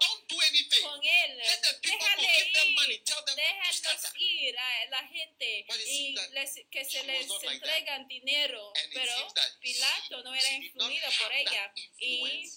con él. Déjale ir. and ir. a la gente y les- que se les entregan dinero. Pero Pilato no era influido por ella. Y.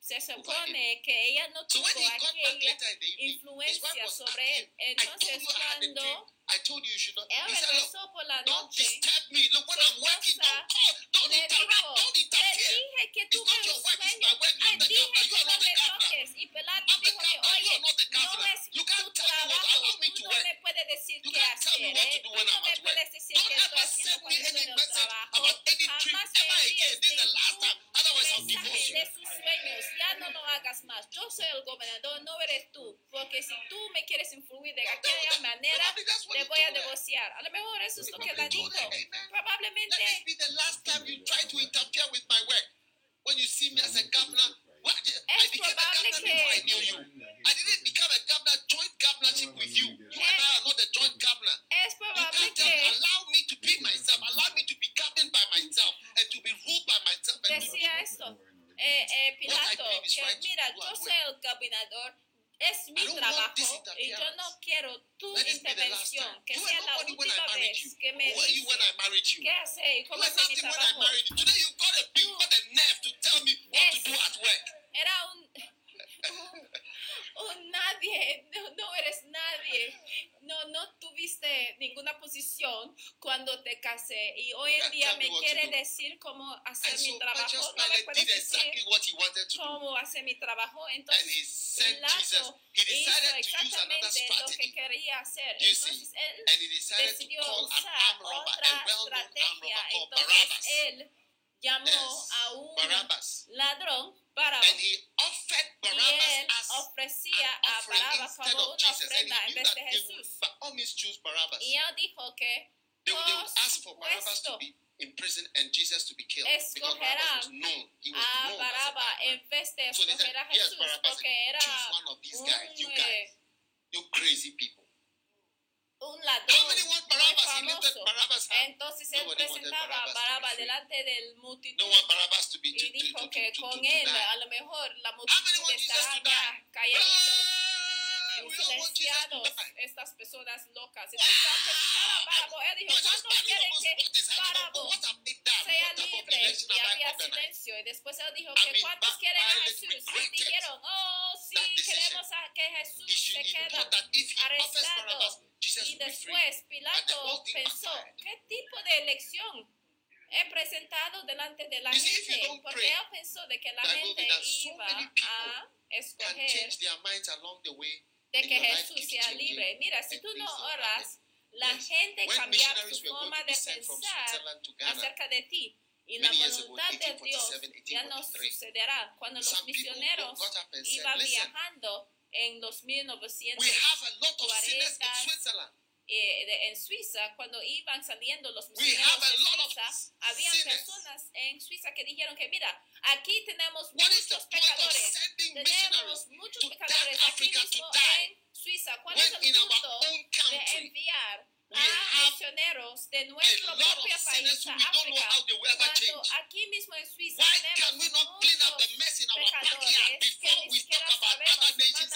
se supone que ella no tuvo aquella influencia sobre él. Entonces cuando I told you you should not. él He said, look, regresó por la don't disturb me. Look, when I'm working, don't call, don't interrupt, don't te interfere. dije que It's tuve not your un work, it's sueño, my work. te I'm the dije governor. You are no not the me governor. toques. Y Pilato I'm the dijo que, governor. You oye, are not the no governor. es You tu can't tell me what allow me tú to no me decir You tell me what to ¿eh? do when I'm me at work. Don't ever send me any message about any dream me ever again. This is the last time. Otherwise, I'll mensaje divorce you. de sus sueños, ya no lo hagas más. Yo soy el gobernador, no eres tú. Porque si tú me quieres influir de aquella manera, He voy a divorciar. A lo mejor eso es lo que la dijo. Let Probablemente this be the last time you try to interfere with my work. When you see me as a governor, what, I became a governor before I knew you. I didn't become a governor, joint governorship with you. You and I are not a joint governor. es probable me, que allow me to be myself, allow me to be governed by myself, and to be ruled by myself. Decía esto. Eh, eh, Pilato, que mira, yo soy el gobernador, es mi trabajo y yo no quiero tu let intervención, que You sea la última vez que me Who were you when dice I married you? qué hacer y cómo hacer mi trabajo. Today got a big, nerve to tell me what to do at work. Era un, un nadie, no, no eres nadie, no, no tuviste ninguna posición cuando te casé. Y hoy en día me quiere decir cómo hacer mi trabajo, no me puedes decir cómo hacer mi trabajo, entonces. Pilato hizo exactamente lo que quería hacer. Entonces él decidió usar otra estrategia. Entonces él llamó a un ladrón Barabbas. And he offered Y Barabbas él as ofrecía an a Barabbas instead como of una Jesus. And ofrenda he en vez de Jesús. by all means choose Barabbas. Y él dijo que They would, they would ask for Barabbas to be in prison and Jesus to be killed. Because Barabbas was known. He was known as a bad man. en vez de So they said, yes, Barabbas, choose one of these guys. You un, guys. eh, You crazy people. Un ladrón famoso. Entonces él presentaba a Barabbas to be Baraba free. delante del multitud y dijo que con él a lo mejor la multitud estará ya calladitos Die. estas personas locas. Entonces a Barabo, él dijo, ¿cuántos standing quieren que Barabo sea libre? Y había silencio. Y después él dijo que ¿cuántos quieren a Jesús? Y dijeron, oh, sí, queremos a que Jesús se queda. arrestado. Y después Pilato pensó. ¿qué tipo de elección he presentado delante de la gente? Porque él pensó de que la gente iba a escoger de que Jesús sea libre. Mira, si tú no oras, la gente missionaries su forma de pensar acerca de ti. Y la voluntad de 1847, Dios ya no 1843, sucederá. Cuando los misioneros iban viajando en los we 1940 eh, de- en Suiza, cuando iban saliendo los misioneros de Suiza, había personas en Suiza que dijeron que mira, aquí tenemos muchos pecadores, tenemos muchos pecadores aquí mismo en Suiza. ¿Cuál es el punto de enviar a misioneros de nuestro propio país a África? Cuando aquí mismo en Suiza Why can we tenemos not clean up the muchos mess in our backyard pecadores que before ni we siquiera sabemos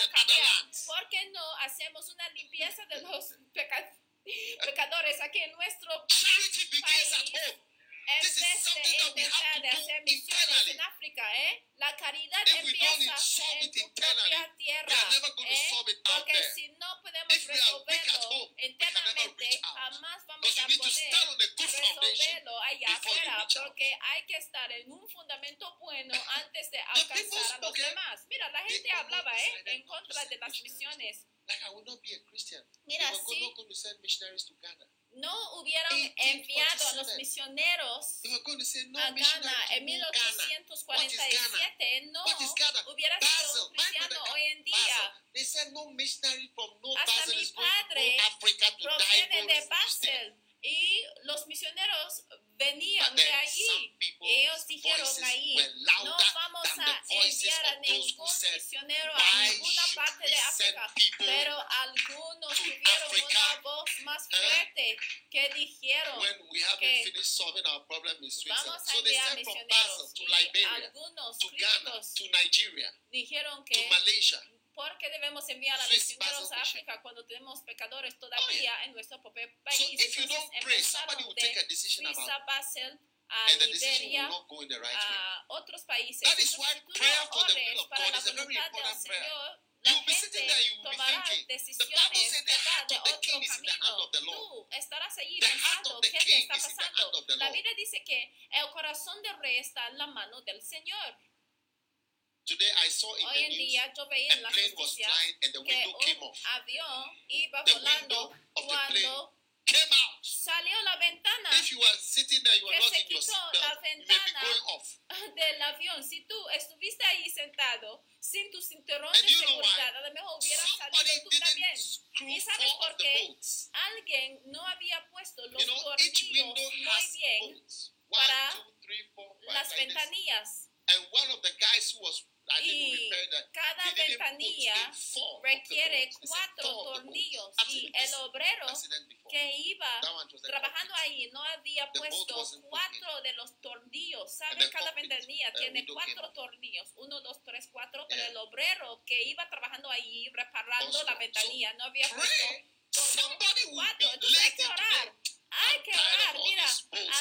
a cambiar. ¿Por qué no hacemos una limpieza de los peca- pecadores aquí en nuestro país? Something de hacer misiones internally. en África, ¿eh? La caridad If we don't empieza solve en it tu internally, propia we tierra, are never going to ¿eh? solve it out Porque there. si no podemos If we are weak at resolverlo home, we can never internamente, reach out. jamás vamos Because a you need to poder stand on a good foundation resolverlo allá before you afuera, reach out. porque hay que estar en un fundamento bueno antes de alcanzar a los demás. Mira, la gente hablaba ¿eh? en contra de las misiones. Like I will not be a Christian. Mira, sí. No hubieran enviado a los 1847. misioneros a Ghana en to Ghana. 1847, no hubiera sido cristiano hoy en día. Hasta mi padre Proviene de. Basel y los misioneros venían de allí. Ellos dijeron ahí, no vamos a enviar a ningún misionero a "Why ninguna parte de África. Pero algunos tuvieron una voz más Huh? fuerte que dijeron, que. Vamos a enviar misioneros y algunos críticos dijeron que. ¿Por qué debemos enviar a Swiss misioneros a África cuando tenemos pecadores todavía en nuestro propio So país? if you don't pray, somebody will take a de decision about Basel, a and the decision will Liberia, not go in the right way. otros países. That is why prayer for the will of God la is a very important prayer. La You'll be sitting there, you will be thinking. The Bible said the heart of the king is in the hand of the Lord. Estarás allí The heart of the king is in the hand of the La Lord. Biblia dice que el corazón del rey está en la mano del Señor. Today I saw in Hoy the en news día yo veía a en las plane was noticias flying and the que window came un off. avión iba The volando the cuando Came out. salió la ventana If you are sitting there, you are Que not se in your quitó seatbelt. la You may be ventana. going off. del avión. Si tú estuviste ahí sentado sin tu cinturón And de seguridad, a lo mejor salido tú también. ¿Y sabes por the qué? Alguien no había puesto los You know, each tornillos window muy has bien. One, para two, three, four, five, las like this. ventanillas. And one of the guys who was, Y cada ventanilla requiere cuatro tornillos y el obrero que iba trabajando ahí no había puesto cuatro de los tornillos. ¿Saben? Cada ventanilla uh, tiene cuatro tornillos. Uno, dos, tres, cuatro. Pero el obrero que iba trabajando ahí reparando la ventanilla no había puesto cuatro. Entonces hay que orar. Hay que orar. Mira,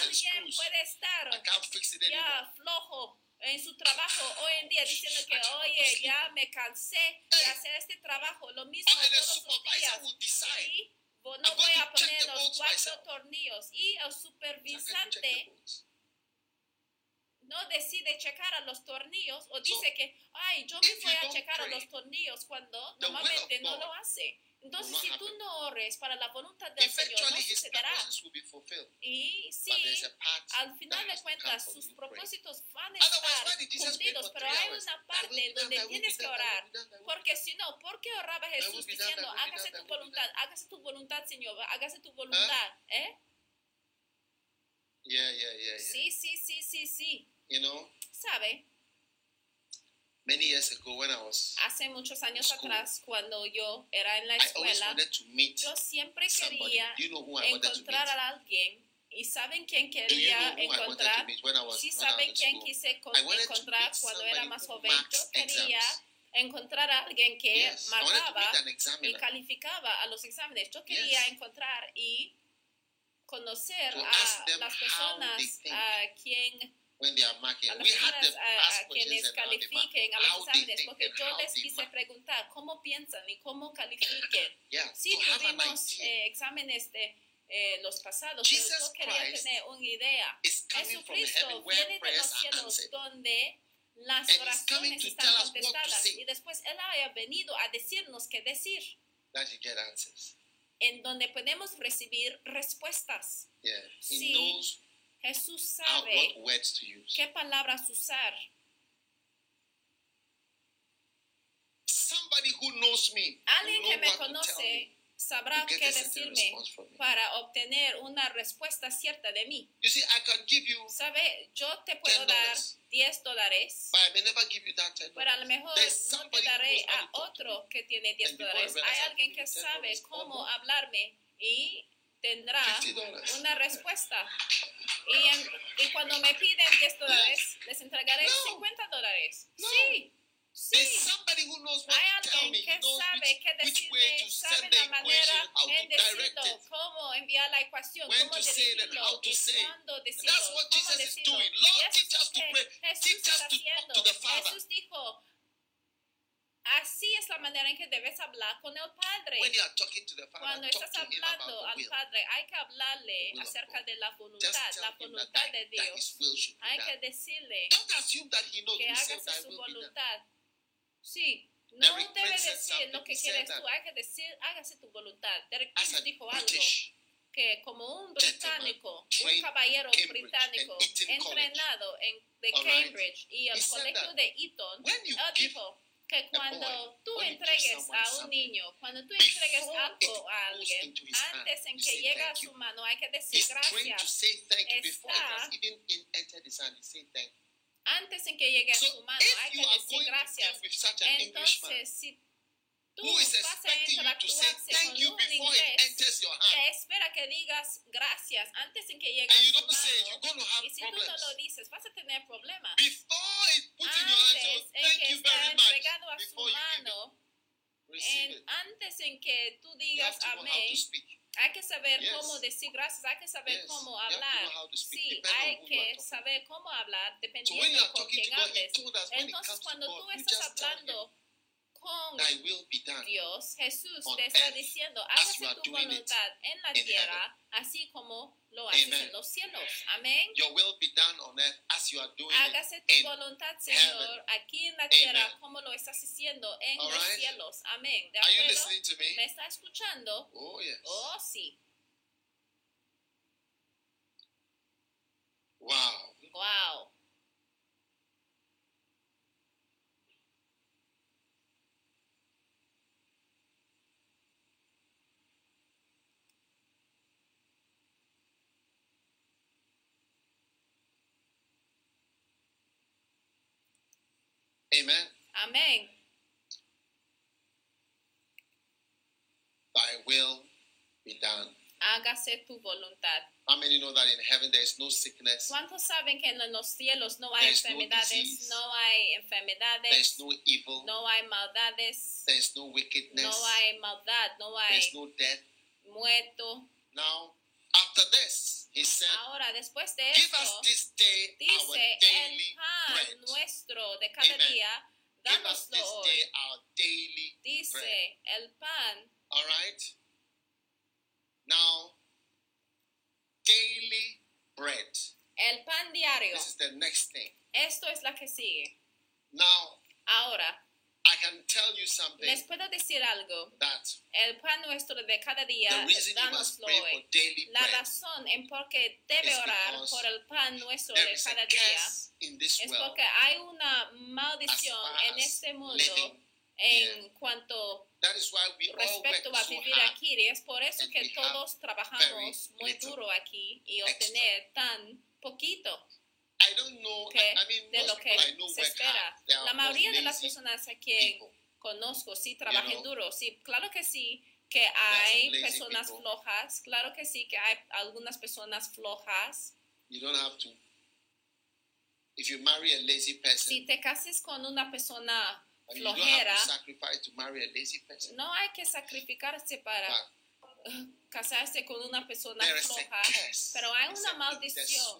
alguien puede estar I can't fix it anymore. ya flojo en su trabajo hoy en día diciendo que oye ya me cansé de hacer este trabajo lo mismo todos los días y no voy a poner los cuatro tornillos. Y el supervisante no decide checar a los tornillos o dice que ay yo me voy a checar a los tornillos cuando normalmente no lo hace entonces si tú no ores para la voluntad del Señor no sucederá y sí al final de cuentas sus propósitos van a estar cumplidos, pero hay una parte donde tienes que orar, porque si no, ¿por qué oraba Jesús diciendo, hágase tu voluntad, done"? hágase tu voluntad, Señor, hágase tu voluntad, ¿eh? Yeah, yeah, yeah, yeah. Sí, sí, sí, sí, sí. ¿Sabe? Many years ago when I was, Hace muchos años School. atrás, cuando yo era en la escuela, yo siempre quería you know who I wanted to meet? encontrar a alguien. ¿Y saben quién Do you know quería encontrar? meet when I was, Sí saben quién quise encontrar cuando era más joven. Yo quería exams. encontrar a alguien que Yes, marcaba y calificaba a los exámenes. Yo quería Yes. encontrar y conocer a las personas a quien when they are marking. a las We had the a, a quienes califiquen a los exámenes porque yo les quise preguntar cómo piensan y cómo califiquen. Yeah, Sí, tuvimos eh, exámenes de eh, los pasados, Jesus pero yo quería Christ tener una idea. is coming from Jesucristo heaven where viene de los cielos donde las And oraciones están contestadas y después Él haya venido a decirnos qué decir, That you get answers. en donde podemos recibir respuestas. Yeah, Sí. Jesús how, sabe what words to use. qué palabras usar. Somebody who knows me, Alguien que me conoce me sabrá qué decirme para obtener una respuesta cierta de mí. You see, I can give you, ¿Sabe? Yo te puedo $10. dar 10 dólares, pero a lo mejor no te daré a otro que tiene 10 And before I dólares. Hay alguien que $10 sabe cómo hablarme y tendrá $50. una respuesta. Y, en- y cuando me piden 10 dólares, les entregaré No. 50 dólares. No. Sí, sí. Hay alguien que sabe qué decirme, sabe la manera en decirlo, cómo enviar la ecuación, cómo to y cuándo decirlo, cómo decirlo. Jesús está haciendo. Jesús dijo, así es la manera en que debes hablar con el Padre. When you are talking to the Father, Cuando estás hablando al. Padre, hay que hablarle acerca de la voluntad, la voluntad de Dios. Hay que decirle que thy su voluntad. Sí, no debe decir lo que quieres tú, hay que decir, hágase tu voluntad. Derek dijo algo que como un británico, un caballero británico entrenado en, de. Cambridge y el colegio de Eton, él dijo que cuando tú entregues a un niño, cuando tú entregues algo a alguien, antes en que llega a su mano hay que decir gracias. Está-. Antes en que llegue a su mano hay que decir gracias. Entonces, si tú who is vas a expecting you to say interactuarse thank con you un before it inglés enters your que hand. espera que digas gracias antes en que llegue a you su don't say it, you're mano. Y si tú no lo dices, vas a tener problemas. Before it puts in your hand, so Antes en thank que you está very much. entregado a su mano, en- antes en que tú digas amén, to speak. hay que saber Yes. cómo decir gracias, hay que saber Yes. cómo hablar. Sí, hay que saber cómo hablar So dependiendo are con quién hables. Entonces, cuando tú estás hablando con. Dios, Jesús te está diciendo, as hágase tu voluntad en la tierra, así como lo haces Amen. en los cielos. Amén. Your will be done on earth as you are doing Hágase tu voluntad, Señor, heaven. aquí en la tierra, Amen. como lo estás haciendo en All los right. cielos. Amén. ¿De Are you acuerdo? listening to ¿Me me? está escuchando? Oh, yes. Oh, sí. Wow. Wow. Amen. Amén. Thy will be done. Hágase tu voluntad. How many know that in heaven there is no sickness, ¿Cuántos saben que en los cielos no hay There is no. No hay enfermedades. there is no evil, No hay maldades. there is no wickedness, No hay maldad. No hay is no death. muerto. Now, after this, said, Ahora, después de Give us esto, this day our dice el daily pan bread. nuestro de cada Amen. día, Give us dánoslo this hoy. day our daily bread. Dice el pan, All right? Now, daily bread. el pan diario. This is the next thing. Esto es la que sigue. Now, Ahora, I can tell you something les puedo decir algo. that El pan nuestro de cada día, dánoslo hoy. La razón en por qué debe orar por el pan nuestro de cada día es porque hay una maldición en este mundo en cuanto respecto a vivir aquí. Y es por eso que todos trabajamos muy duro aquí y obtener tan poquito I don't know. que, I, mean, de lo que se espera. La mayoría de las personas a quien people. conozco sí trabajan know? duro. Sí, claro que sí que hay personas people. flojas. Claro que sí que hay algunas personas flojas. You don't have to. If you marry a lazy person, Si te cases con una persona and you don't have flojera, to sacrifice to marry a lazy person, no hay que sacrificarse para but casarse con una persona floja. Pero hay una said, "In the maldición.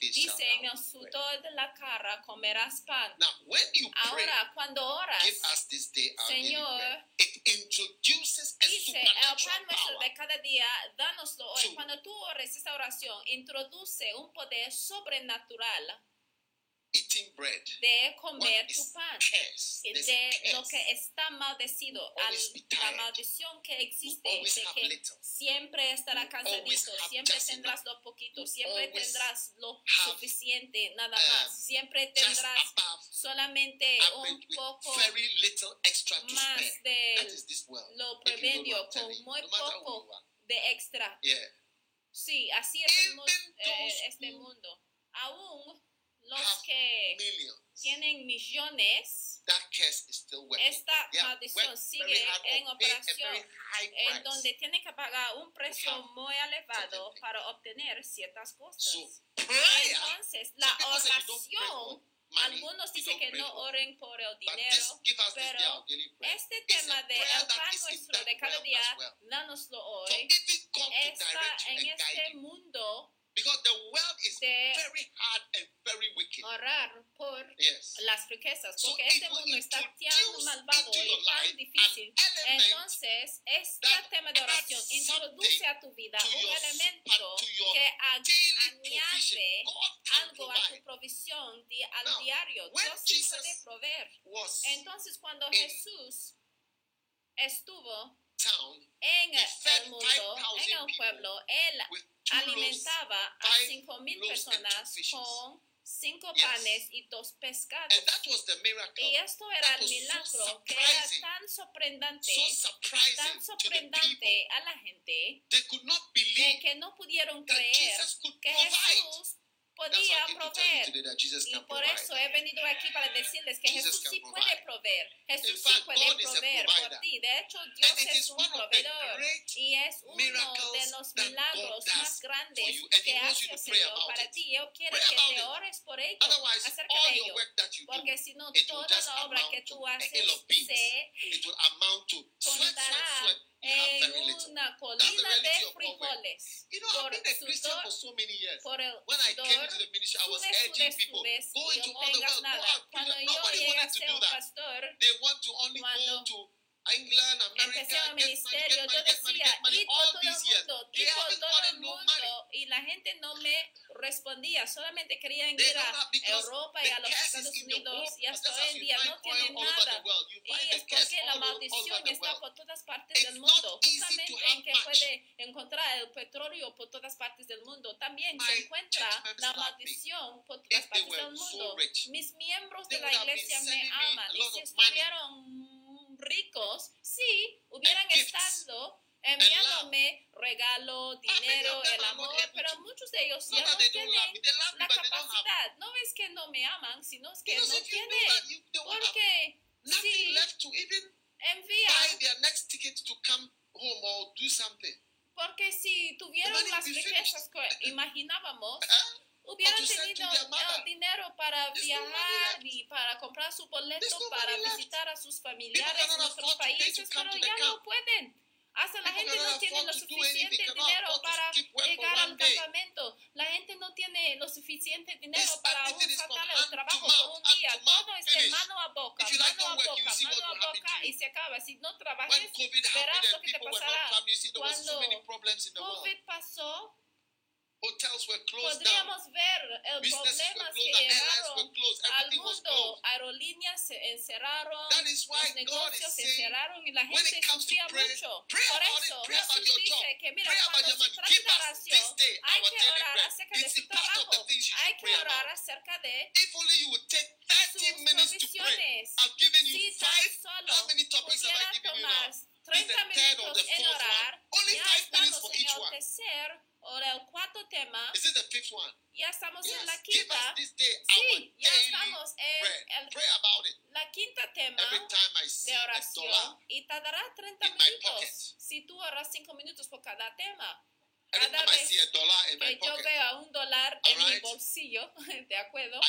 Dice, en el eat bread." sudor de la cara comerás pan. Now, when you pray, Ahora, cuando oras, give us this day our daily Señor, bread. It introduces a dice, el pan nuestro de cada día, dánoslo hoy. Cuando tú ores esta oración, introduce un poder sobrenatural eating bread. de comer tu pan. de lo que está maldecido, la maldición que existe, de que little. siempre estará cansadito, siempre tendrás lo poquito, siempre tendrás lo suficiente, nada um, más, siempre tendrás solamente un poco very little extra to más de lo prevenio, con muy no poco de extra. Yeah. Sí, así es el eh, este mundo. Aún los que tienen millones, That curse is still working. Esta maldición sigue en operación, en donde tienen que pagar un precio muy elevado para obtener ciertas cosas. Entonces, la oración, algunos dicen que no oren por el dinero, pero este tema de el pan nuestro de cada día, So hoy, está en este mundo Because the world is de very hard and very wicked. orar por Yes. las riquezas, So porque it este mundo está tan malvado y tan difícil. Entonces, este tema de oración introduce a tu vida un elemento your que añade algo a tu provisión di- al Now, diario. Dios Jesus puede proveer. Entonces, cuando Jesús estuvo en el mundo, en el pueblo, él alimentaba a 5.000 personas con cinco panes y dos pescados. Y esto era el milagro que era tan sorprendente, tan sorprendente a la gente que no pudieron creer que Jesús podía proveer. Y por eso he venido aquí para decirles que Jesús sí puede proveer proveer. Jesús sí puede proveer por ti. And es un proveedor y es uno de los milagros más grandes que hace para ti. Otherwise, all de ello, porque si no, toda la obra que tú haces se contará en una colina. You know, por I've been a Christian for so many years. When I came into the ministry, I was urging people, go into all the world, go out. Cuando yo llegué a ser un pastor, they want to only go to England, America, Empecé ministerio, money, yo decía, money, y todo el mundo, y todo el mundo, y la gente no me respondía, solamente querían ir a Europa y a los Estados Unidos, y hasta hoy en día no tienen nada, y es porque la maldición está por todas partes del mundo, justamente en que puede encontrar el petróleo por todas partes del mundo, también se encuentra la maldición por todas partes del mundo, mis miembros de la iglesia me aman, y si estuvieron ricos sí hubieran estado enviándome regalo, dinero, el amor, pero muchos de ellos ya no tienen la capacidad. No es que no me aman, sino es que no tienen. Porque si envían, porque si tuvieran las riquezas que imaginábamos, hubieran tenido el eh, dinero para viajar y para comprar su boleto para visitar a sus familiares en otros países, pero ya no pueden. Hasta la gente no tiene lo suficiente dinero para llegar al campamento. La gente no tiene lo suficiente dinero para sacar el trabajo por un día. Todo es de mano a boca, mano a boca, mano a boca y se acaba. Si no trabajas, verás lo que te pasará. Cuando COVID pasó, Hotels were closed Podríamos down. ver el Businesses problemas que llegaron al mundo. Aerolíneas se encerraron, That is why los negocios se encerraron y la gente sufría mucho. Pray Por eso Jesús dice que mira, cuando se trata de oración, hay que orar acerca de trabajo. Hay que orar acerca de sus provisiones. Si tan solo 30 minutos en orar. One. Only ya estamos en el tercer o quarto tema. Is it the fifth one? Ya estamos yes. quinta. Day, sí, estamos en el, la quinta tema de oração. E te dará 30 minutos Se tu oras 5 minutos por cada tema. Cada vez que yo vea un dólar en mi bolsillo, ¿de acuerdo?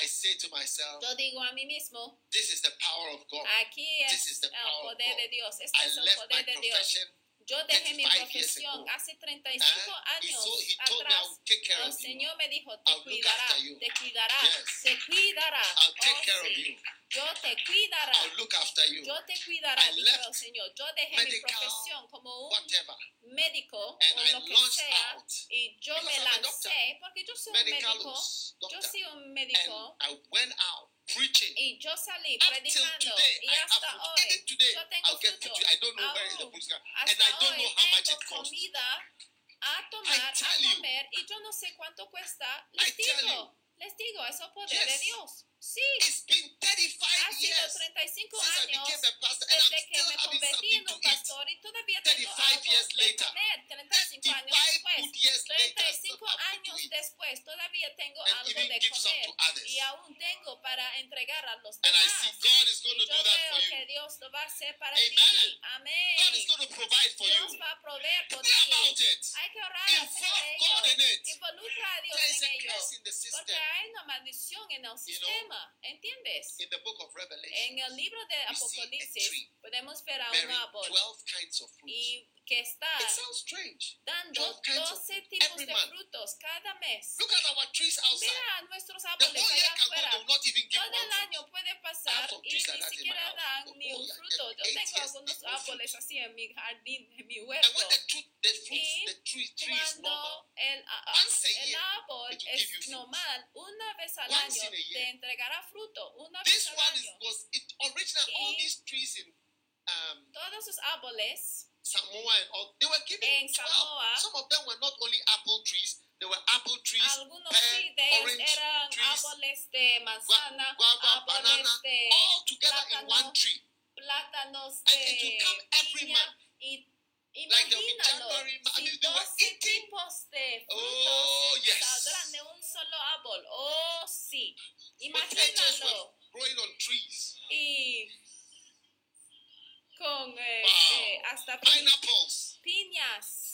yo digo a mí mismo, "This is the power of God." aquí es el poder de Dios, este es el poder de Dios. Yo dejé mi profesión hace 35 años atrás. El Señor me dijo, te cuidará, te cuidará, te cuidará. Oh, yo te cuidará. Yo te cuidará, dijo el Señor. Yo dejé mi profesión como un médico o lo que sea y yo me lancé porque yo soy un médico. Yo soy un médico. preaching. Y yo salí predicando. Today, y hasta hoy. Today, yo tengo I'll get. I don't know where the food oh, And I don't know how much it costs. comida a tomar, a comer. You, y yo no sé cuánto cuesta. Les I digo, les digo, poder yes. de Dios. Sí. It's been 35 ha sido años desde que me convertí en pastor y todavía tengo algo que comer 35 años después. 35 años después todavía tengo algo de comer y aún tengo para entregar a los demás. Y yo veo que Dios lo va a hacer para ti. Amén. Dios va a proveer por. Hay que en ello. Hay en el sistema problema, ¿entiendes? In the book of en el libro de Apocalipsis podemos ver a un árbol y que está dando 12 tipos de frutos cada mes. Look at our trees outside. Mira nuestros árboles allá afuera. Todo el año puede pasar y ni siquiera dan ni un fruto. Yo tengo algunos árboles así en mi jardín, en mi huerto. Y cuando el, árbol es normal, una vez al año te entrega fruto. This one is, was it original. All these trees in um, todos sus árboles Samoa and all they were given en 12. Some of them were not only apple trees. they were apple trees, algunos pear, de orange eran trees, árboles de manzana, guava, banana, de all together plátano, in one tree. Plátanos de and it will come every month. Imagínalo, si 12 tipos de frutos oh, yes. un solo árbol. Oh, sí. Imagínalo. Y con eh, wow. eh, hasta piñas.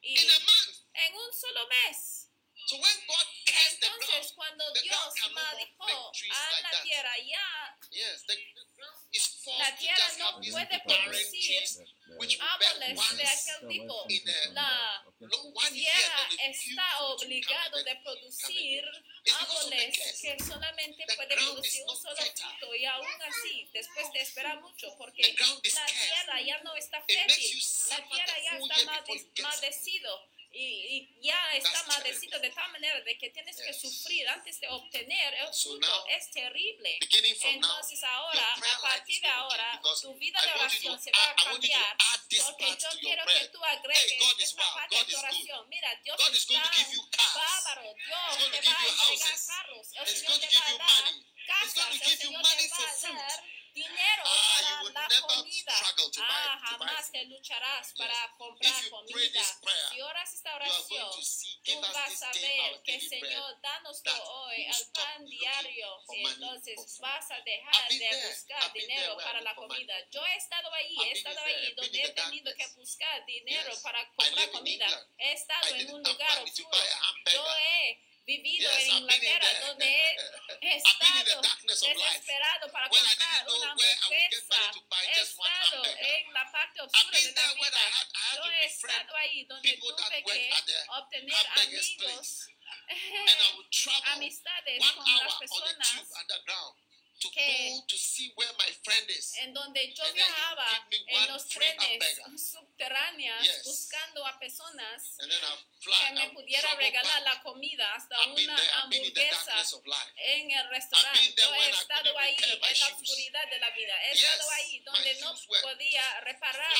Y en un solo mes. So when God entonces, cuando Dios maldijo a la tierra ya, la tierra no puede producir árboles de aquel tipo. La tierra está obligada de producir árboles que solamente puede producir un solo fruto y aún así, después de esperar mucho, porque la tierra ya no está fértil, la tierra ya está maldecido y, y ya está maldecido de tal manera de que tienes yes. que sufrir antes de obtener el so fruto. Now, es terrible. Entonces ahora, a partir de ahora, tu vida de oración se va a cambiar porque yo quiero que tú agregues hey, esta wow, parte God de oración. Mira, Dios God te da bárbaro. Dios te va a entregar carros. El Señor te va a dar casas. El Señor te va a dar dinero para la comida. Buy, ah, jamás te lucharás yes. para comprar comida. Prayer, si oras esta oración, tú vas a ver que Señor, danos hoy el pan diario. Y entonces vas a dejar de there, buscar dinero para la comida. Money. Yo he estado ahí, he estado ahí donde he tenido que buscar dinero yes. para comprar comida. He estado en un lugar oscuro. Yo he vivido yes, en Inglaterra, donde he estado desesperado para comprar una hamburguesa. He estado en la parte oscura de la vida. Yo he estado ahí donde tuve que obtener amigos, amistades con las personas to que go to see where my friend is. En donde yo and viajaba en los trenes subterráneas yes. buscando a personas fly, que me pudieran regalar la comida hasta I've una there, hamburguesa en el restaurante. Yo he estado ahí en la oscuridad de la vida. He yes, estado ahí donde no podía reparar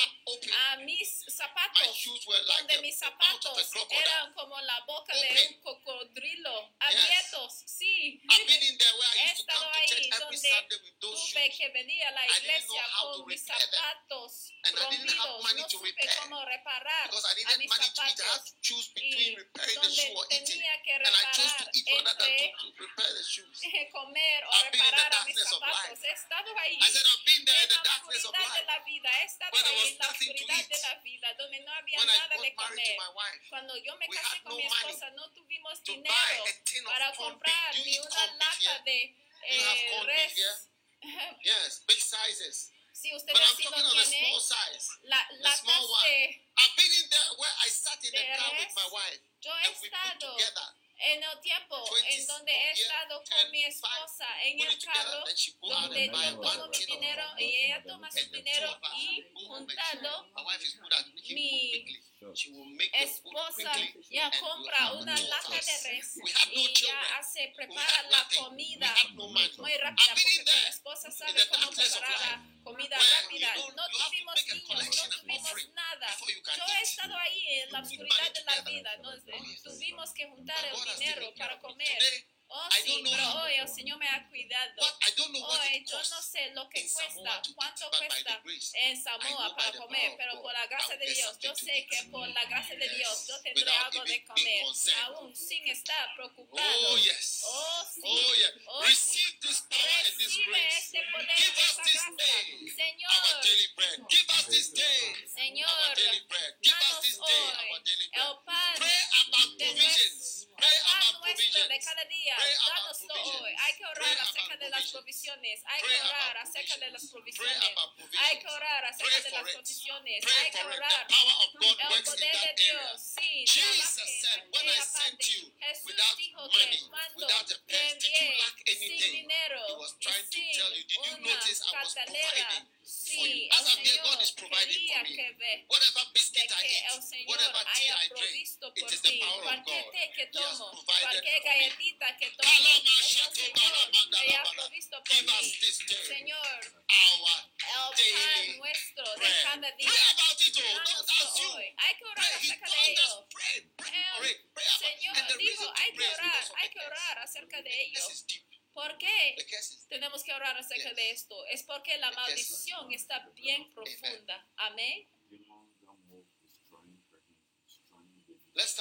a mis zapatos, donde mis zapatos eran como la boca open. de un cocodrilo abiertos. Yes. Sí, he estado ahí donde tuve que venir a la iglesia con mis zapatos rompidos. No supe cómo reparar a mis zapatos. Y donde tenía que reparar entre comer o reparar a mis zapatos. He estado ahí en la oscuridad de la vida. He estado ahí en la oscuridad de la vida donde no había nada de comer. Cuando yo me casé con mi esposa no tuvimos dinero para comprar ni una lata de You have eh, res. Beef. Yes, big sizes. But I'm talking the small size. The small one. I've been in there where I sat in the car with my wife. Yo he together en el tiempo 20, en donde he estado con mi esposa en el carro, donde yo dinero y ella toma dinero y mi, esposa ya compra una lata de res y ya hace, prepara la comida. muy rápida porque mi esposa sabe cómo preparar la comida rápida. No tuvimos niños, no tuvimos nada. Yo he estado ahí en la oscuridad de la vida, ¿no? tuvimos que juntar el dinero para comer. Oh, sí, pero hoy el Señor me ha cuidado. Hoy yo no sé lo que cuesta, cuánto cuesta en Samoa para comer, pero por la gracia de Dios, yo sé que por la gracia de Dios yo tendré algo de comer, aún sin estar preocupado. Oh, yes. Oh, sí. Oh. oh Recibe este poder, esta gracia.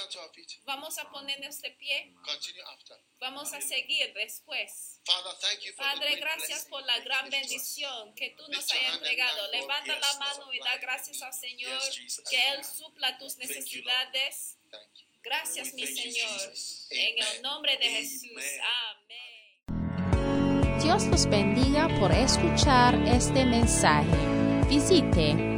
Stand to our feet. Vamos a ponernos de pie. Continue after. Vamos a seguir después. Father, thank you for the Padre, great gracias por la gran bendición que tú nos and entregado. Levanta Yes, la Lord. mano y da gracias al Señor. Yes, Jesus. Que Él supla tus Thank you, necesidades. Thank you. Gracias, mi Señor. En el nombre de Jesús. Amén. Dios los bendiga por escuchar este mensaje. Visite